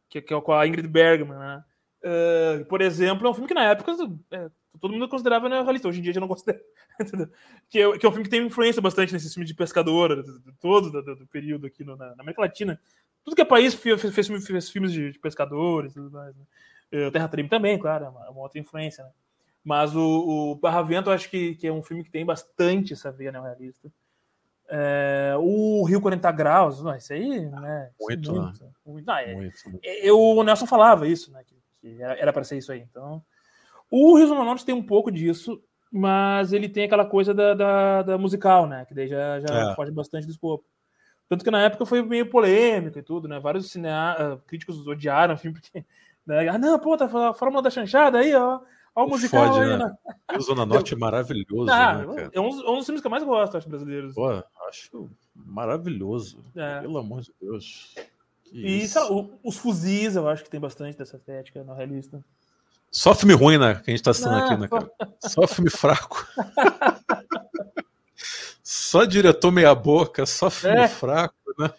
que, que, é com a Ingrid Bergman, né? Uh, por exemplo, é um filme que na época é, todo mundo considerava neorrealista. Hoje em dia já não considera. que, é, que é um filme que tem influência bastante nesse filme de pescador, todo do, do, período aqui no, na, na, América Latina. Tudo que é país fez, fez, fez filmes de, de pescadores, tudo mais. Né? Uh, Terra Treme também, claro, é uma, uma outra influência, né? Mas o, o Barra Vento eu acho que, que, é um filme que tem bastante essa veia neorrealista. É, o Rio 40 Graus, não, isso aí, né? Muito, muito, né? muito, não, é, muito, muito. Eu, o Nelson falava isso, né? Que, que era para ser isso aí. Então, o Rio Norte tem um pouco disso, mas ele tem aquela coisa da, da, da musical, né? Que daí já, já é. foge bastante do escopo. Tanto que na época foi meio polêmico e tudo, né? Vários cinea... Ah, críticos odiaram o filme porque. Né? Ah, não, pô, tá a fórmula da chanchada aí, ó. Olha o musical Fode, aí, né? né? O Zona Norte é maravilhoso. Ah, né, é, um, é um dos filmes que eu mais gosto, acho, brasileiros. Pô, acho maravilhoso. É. Pelo amor de Deus. Que e isso? os fuzis, eu acho que tem bastante dessa estética na realista. Só filme ruim, né? Que a gente tá assistindo aqui, né, cara? Só filme fraco. só diretor meia-boca, só filme é. fraco, né?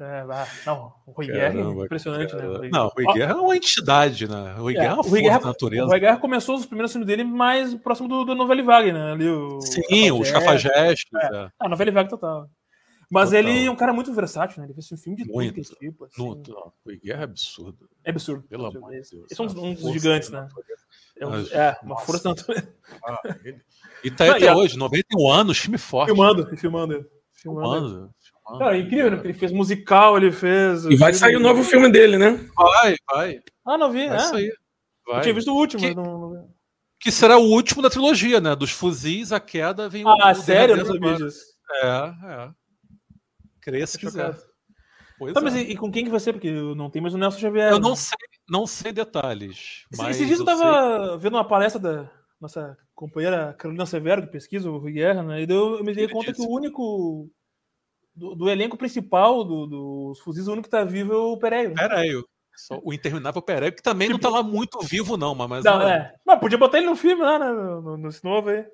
É, não, o Rui Guerra é impressionante, né? Rui... Não, o Rui Guerra é uma entidade, né? O Rui é, Guerra é uma força Guerra, da natureza. O Rui Guerra começou os primeiros filmes dele mais próximo do, do Novelli Vague, né? Ali, o Sim, os Cafajestes. É. É. Ah, Novelli Vague total. Mas total. ele é um cara muito versátil, né? Ele fez um filme de muito, tudo tipo. Assim. No, não, o Guerra é absurdo. É absurdo. Pelo amor de Deus. Eles são um dos gigantes, né? É, um, é uma força da natureza. Ah, e tá aí até hoje, 91 anos, filme forte. Filmando, filmando. Filmando. Cara, é incrível, né? Ele fez musical, ele fez. E vai sair o um novo filme dele, né? Vai, vai. Ah, não vi, vai é? Sair. Vai. Eu tinha visto o último, que, mas não, não vi. Que será o último da trilogia, né? Dos fuzis, a queda vem Ah, o sério? Eu não sabia disso. É, é. Creia se quiser. Pois tá, é. mas e, e, com quem que vai ser? Porque não tem mais o Nelson Xavier. Eu não né? sei, não sei detalhes. Mas Esse dia eu tava sei... vendo uma palestra da nossa companheira Carolina Severo, que pesquisa o Rui Guerra, né? E eu me dei conta que o único do, do elenco principal do, dos fuzis, o único que tá vivo é o Pereio. Né? Pereio. Só o interminável Pereio, que também tipo, não tá lá muito vivo, não, mas. Não, não, é. Mas podia botar ele no filme lá, né? No, nesse novo aí.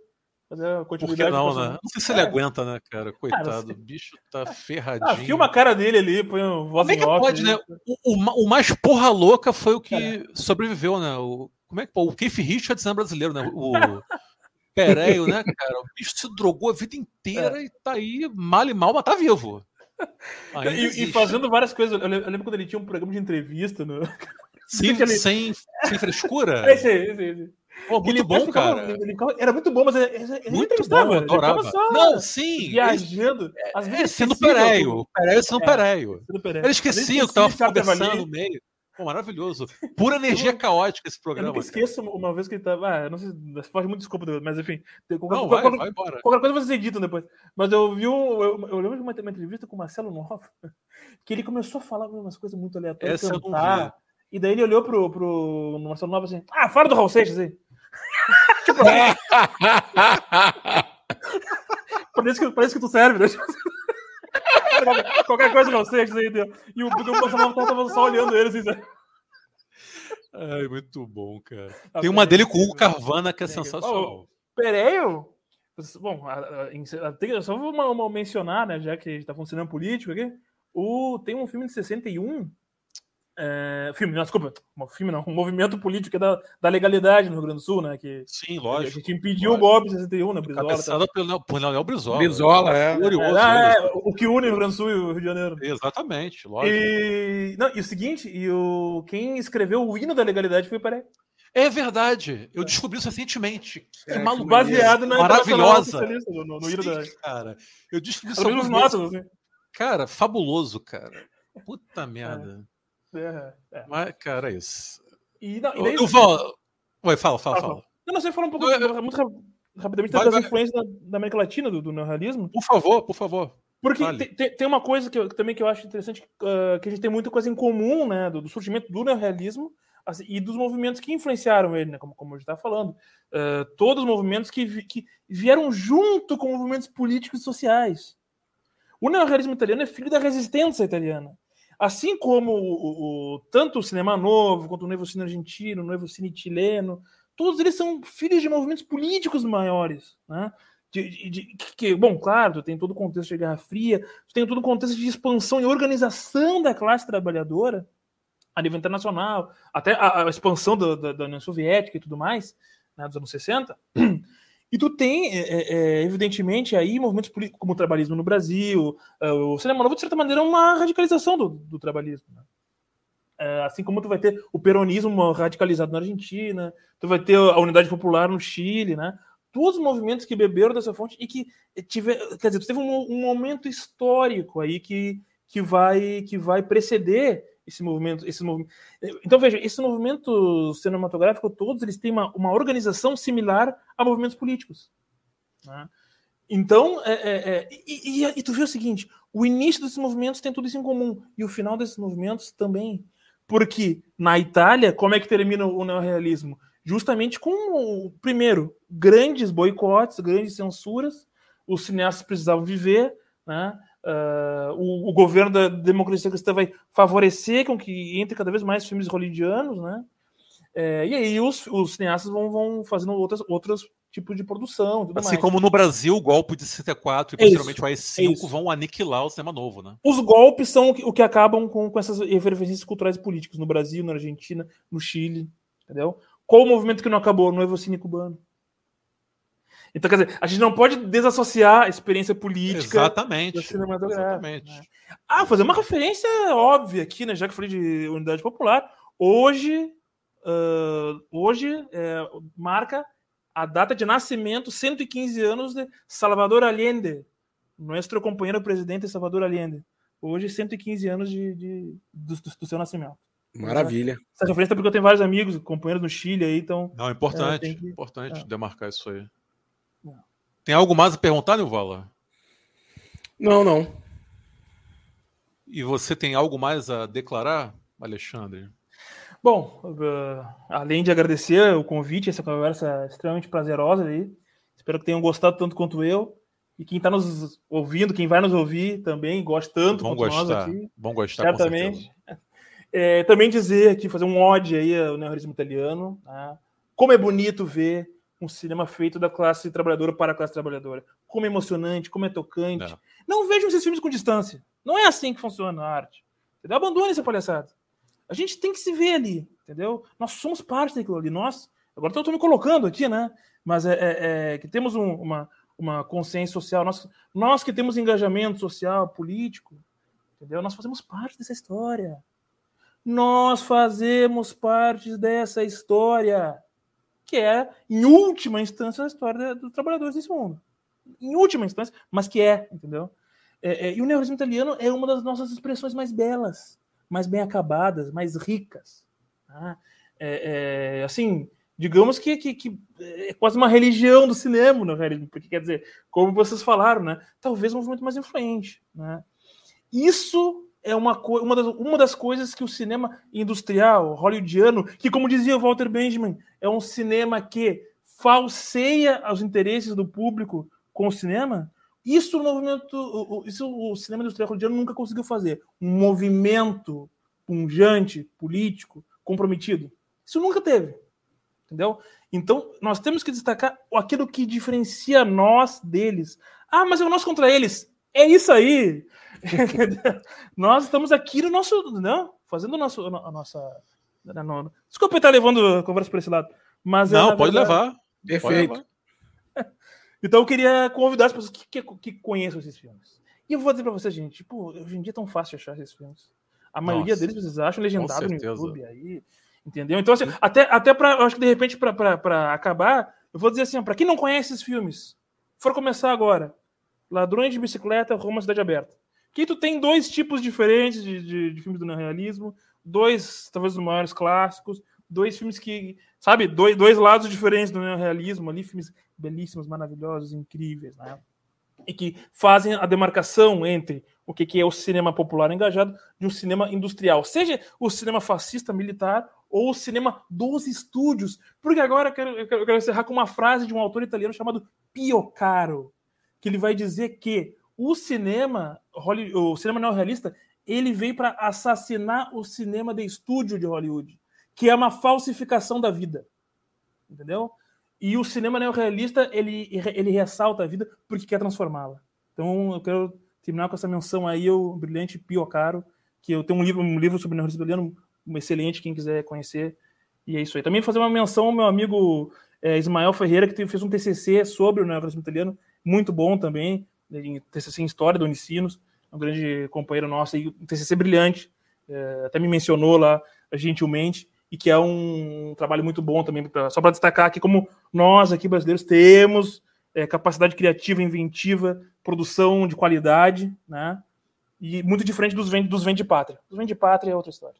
Fazer a continuidade. Por não, né? Não sei se ele é. aguenta, né, cara? Coitado, o bicho tá ferradinho. Ah, filma a cara dele ali, põe um voz Como é que pode, né? O, o, o, mais porra louca foi o que é. sobreviveu, né? O, como é que O Keith Richards é brasileiro, né? O, Pereio, né, cara? O bicho se drogou a vida inteira é. e tá aí mal e mal, mas tá vivo. E, e, fazendo várias coisas. Eu lembro quando ele tinha um programa de entrevista. No... Sim, ele... sem, sem frescura. Esse, esse, esse. Pô, muito ele bom, cara. Ele, era muito bom, mas ele, ele muito bom, adorava. Só não, sim. Viajando. Às vezes é, sendo Pereio. Pereio sendo é, Pereio. Ele esquecia que tava conversando no meio. Pô, maravilhoso. Pura energia eu, caótica esse programa. Eu nunca esqueço cara. uma vez que ele tava. Ah, não sei, foge muito desculpa, mas enfim. Qualquer, não, vai, qualquer, vai embora. qualquer coisa vocês editam depois. Mas eu vi um. Eu, eu lembro de uma, uma, entrevista com o Marcelo Nova, que ele começou a falar umas coisas muito aleatórias. Essa cantar, e daí ele olhou pro, pro Marcelo Nova assim: Ah, fala do Raul Seixas aí. tipo, parece, que, parece que tu serve, né? Qualquer coisa não sei, aí deu. E o Bolsonaro tava só olhando ele assim. Ai, muito bom, cara. Ah, Tem uma dele com o Hugo Carvana que é sensacional. Pereio? Bom, só vou uma, uma mencionar, né, já que a gente tá funcionando político aqui. O, tem um filme de 61 é, filme, não, desculpa, um filme não, um movimento político da, da legalidade no Rio Grande do Sul, né? Que, Sim, lógico. A gente impediu lógico. o golpe de 61, né? Brizola. Cabeçada tá. pelo, por Leonel Brizola. Brizola, é. Curioso, é, é, o que une o Rio Grande do Sul e o Rio de Janeiro. Exatamente, lógico. E, não, e o seguinte, e o, quem escreveu o hino da legalidade foi o Paré. É verdade, eu descobri isso recentemente. Que é, maluco. Baseado na maravilhosa. No, no, no hino da... cara. Eu descobri isso. Assim. Cara, fabuloso, cara. Puta é. merda. É, é. Mas, cara, é isso. E, não, e daí, eu vou. Oi, fala, fala, fala. fala. Eu não sei falar um pouco eu, muito rapidamente vai, das vai. influências da, da, América Latina do, do neorrealismo. Por favor, por favor. Porque tem, tem, uma coisa que eu, também que eu acho interessante, uh, que a gente tem muita coisa em comum, né, do, do surgimento do neorrealismo assim, e dos movimentos que influenciaram ele, né, como, como a gente está falando. Uh, todos os movimentos que, que vieram junto com movimentos políticos e sociais. O neorrealismo italiano é filho da resistência italiana. Assim como o, o, tanto o cinema novo, quanto o novo cine argentino, o novo cine chileno, todos eles são filhos de movimentos políticos maiores, né? De, de, de, que, bom, claro, tem todo o contexto de Guerra Fria, tem todo o contexto de expansão e organização da classe trabalhadora a nível internacional, até a, a expansão do, da, da, União Soviética e tudo mais, né, dos anos 60. E tu tem, é, é, é, evidentemente, aí movimentos políticos como o trabalhismo no Brasil, é, o cinema novo, de certa maneira, é uma radicalização do, do trabalhismo. Né? É, assim como tu vai ter o peronismo radicalizado na Argentina, tu vai ter a unidade popular no Chile, né? Todos os movimentos que beberam dessa fonte e que tiver, quer dizer, tu teve um, um momento histórico aí que, que vai que vai preceder esse movimento, esse movimento. Então veja, esse movimento cinematográfico todos eles têm uma, uma organização similar a movimentos políticos. Né? Então, é, é, é, e, e, e, tu vê o seguinte: o início desses movimentos tem tudo isso em comum e o final desses movimentos também, porque na Itália, como é que termina o neorrealismo? Justamente com, primeiro, grandes boicotes, grandes censuras. Os cineastas precisavam viver, né? Uh, o, o, governo da democracia cristã vai favorecer com que entre cada vez mais filmes hollywoodianos, né? É, e aí os, os cineastas vão, vão fazendo outras, outros tipos de produção. assim mais. como no Brasil, o golpe de 64 e é posteriormente o AI-5 vão aniquilar o cinema novo, né? Os golpes são o que, o que acabam com, com essas referências culturais e políticas no Brasil, na Argentina, no Chile, entendeu? Qual o movimento que não acabou? No Evocine cubano. Então, quer dizer, a gente não pode desassociar a experiência política exatamente, Exatamente. Né? Ah, fazer uma referência óbvia aqui, né? Já que eu falei de unidade popular. Hoje, uh, hoje é, marca a data de nascimento, 115 anos de Salvador Allende, nosso companheiro presidente Salvador Allende. Hoje, 115 anos de, de do, do, seu nascimento. Maravilha. Essa referência é porque eu tenho vários amigos, companheiros no Chile aí, então. Não, é importante, é, que, importante é. demarcar isso aí. Tem algo mais a perguntar, Nilvala? Não, não. E você tem algo mais a declarar, Alexandre? Bom, uh, além de agradecer o convite, essa conversa extremamente prazerosa aí, espero que tenham gostado tanto quanto eu. E quem está nos ouvindo, quem vai nos ouvir também, gosta tanto Bom quanto gostar. nós aqui. Bom gostar, certamente. É, também dizer aqui, fazer um ode aí ao neorrealismo italiano. Né? Como é bonito ver um cinema feito da classe trabalhadora para a classe trabalhadora. Como é emocionante, como é tocante. Não, não vejam esses filmes com distância. Não é assim que funciona a arte. Entendeu? Abandone essa palhaçada. A gente tem que se ver ali, entendeu? Nós somos parte daquilo ali. Nós, agora eu estou me colocando aqui, né? Mas é, é, é que temos um, uma, uma consciência social, nós, nós que temos engajamento social, político, entendeu? Nós fazemos parte dessa história. Nós fazemos parte dessa história que é, em última instância, a história dos trabalhadores desse mundo. Em última instância, mas que é, entendeu? É, é, e o neorrealismo italiano é uma das nossas expressões mais belas, mais bem acabadas, mais ricas. Tá? É, assim, digamos que, que, que, é quase uma religião do cinema o neorrealismo, porque quer dizer, como vocês falaram, né? Talvez um movimento mais influente. Né? Isso é uma, uma, das, uma das coisas que o cinema industrial, hollywoodiano, que, como dizia o Walter Benjamin, é um cinema que falseia os interesses do público com o cinema, isso o movimento, isso o cinema industrial hollywoodiano nunca conseguiu fazer. Um movimento punjante, político, comprometido. Isso nunca teve. Entendeu? Então, nós temos que destacar aquilo que diferencia nós deles. Ah, mas é o nós contra eles. É isso aí. Nós estamos aqui no nosso. Não, fazendo o nosso, a nossa. No, desculpa estar levando a conversa para esse lado. Mas é, não, pode verdade, levar. Perfeito. Pode levar. então eu queria convidar as pessoas que, que, que conheçam esses filmes. E eu vou dizer para vocês, gente, tipo, hoje em dia é tão fácil achar esses filmes. A maioria Nossa, deles vocês acham legendado no YouTube aí. Entendeu? Então, assim, até, até para. Acho que de repente, para acabar, eu vou dizer assim, para quem não conhece esses filmes, for começar agora, Ladrões de Bicicleta, Roma Cidade Aberta. Que tu tem dois tipos diferentes de, de, de filmes do neorrealismo, dois, talvez, os maiores clássicos, dois filmes que, sabe, dois, dois lados diferentes do neorrealismo ali, filmes belíssimos, maravilhosos, incríveis, né? E que fazem a demarcação entre o que, que é o cinema popular engajado de um cinema industrial, seja o cinema fascista militar ou o cinema dos estúdios. Porque agora eu quero, eu quero encerrar com uma frase de um autor italiano chamado Pio Caro, que ele vai dizer que o cinema, o cinema neorrealista, ele veio para assassinar o cinema de estúdio de Hollywood, que é uma falsificação da vida. entendeu? E o cinema neorrealista, ele, ele ressalta a vida porque quer transformá-la. Então, eu quero terminar com essa menção aí, o brilhante Pio Caro, que eu tenho um livro, um livro sobre neorrealismo italiano, excelente, quem quiser conhecer. E é isso aí. Também fazer uma menção ao meu amigo é, Ismael Ferreira, que fez um TCC sobre o neorrealismo italiano, muito bom também, em TCC em História do Unicinos, um grande companheiro nosso, um TCC brilhante, é, até me mencionou lá gentilmente, e que é um trabalho muito bom também, pra, só para destacar aqui como nós aqui brasileiros temos é, capacidade criativa, inventiva, produção de qualidade, né? E muito diferente dos vende, dos vende pátria. Os vende pátria é outra história.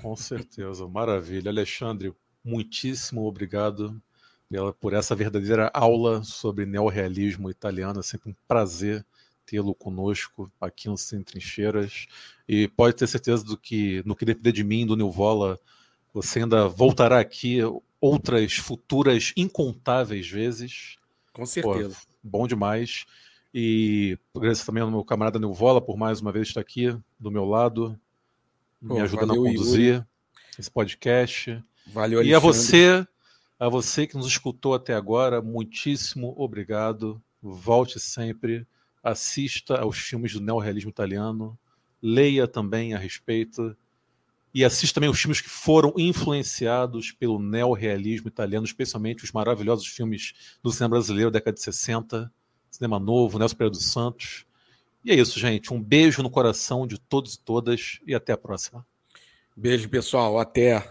Com certeza, maravilha. Alexandre, muitíssimo obrigado pela, por essa verdadeira aula sobre neorrealismo italiano. É sempre um prazer tê-lo conosco aqui no Sem Trincheiras. E pode ter certeza do que, no que depender de mim, do Nilvola, você ainda voltará aqui outras futuras incontáveis vezes. Com certeza. Pô, bom demais. E agradeço também ao meu camarada Nilvola por mais uma vez estar aqui do meu lado, Pô, me ajudando a conduzir Yuri. esse podcast. Valeu, Alexandre. E a você, a você que nos escutou até agora, muitíssimo obrigado. Volte sempre, assista aos filmes do neorrealismo italiano, leia também a respeito e assista também os filmes que foram influenciados pelo neorrealismo italiano, especialmente os maravilhosos filmes do cinema brasileiro da década de 60, cinema novo, Nelson Pereira dos Santos. E é isso, gente. Um beijo no coração de todos e todas e até a próxima. Beijo, pessoal. Até.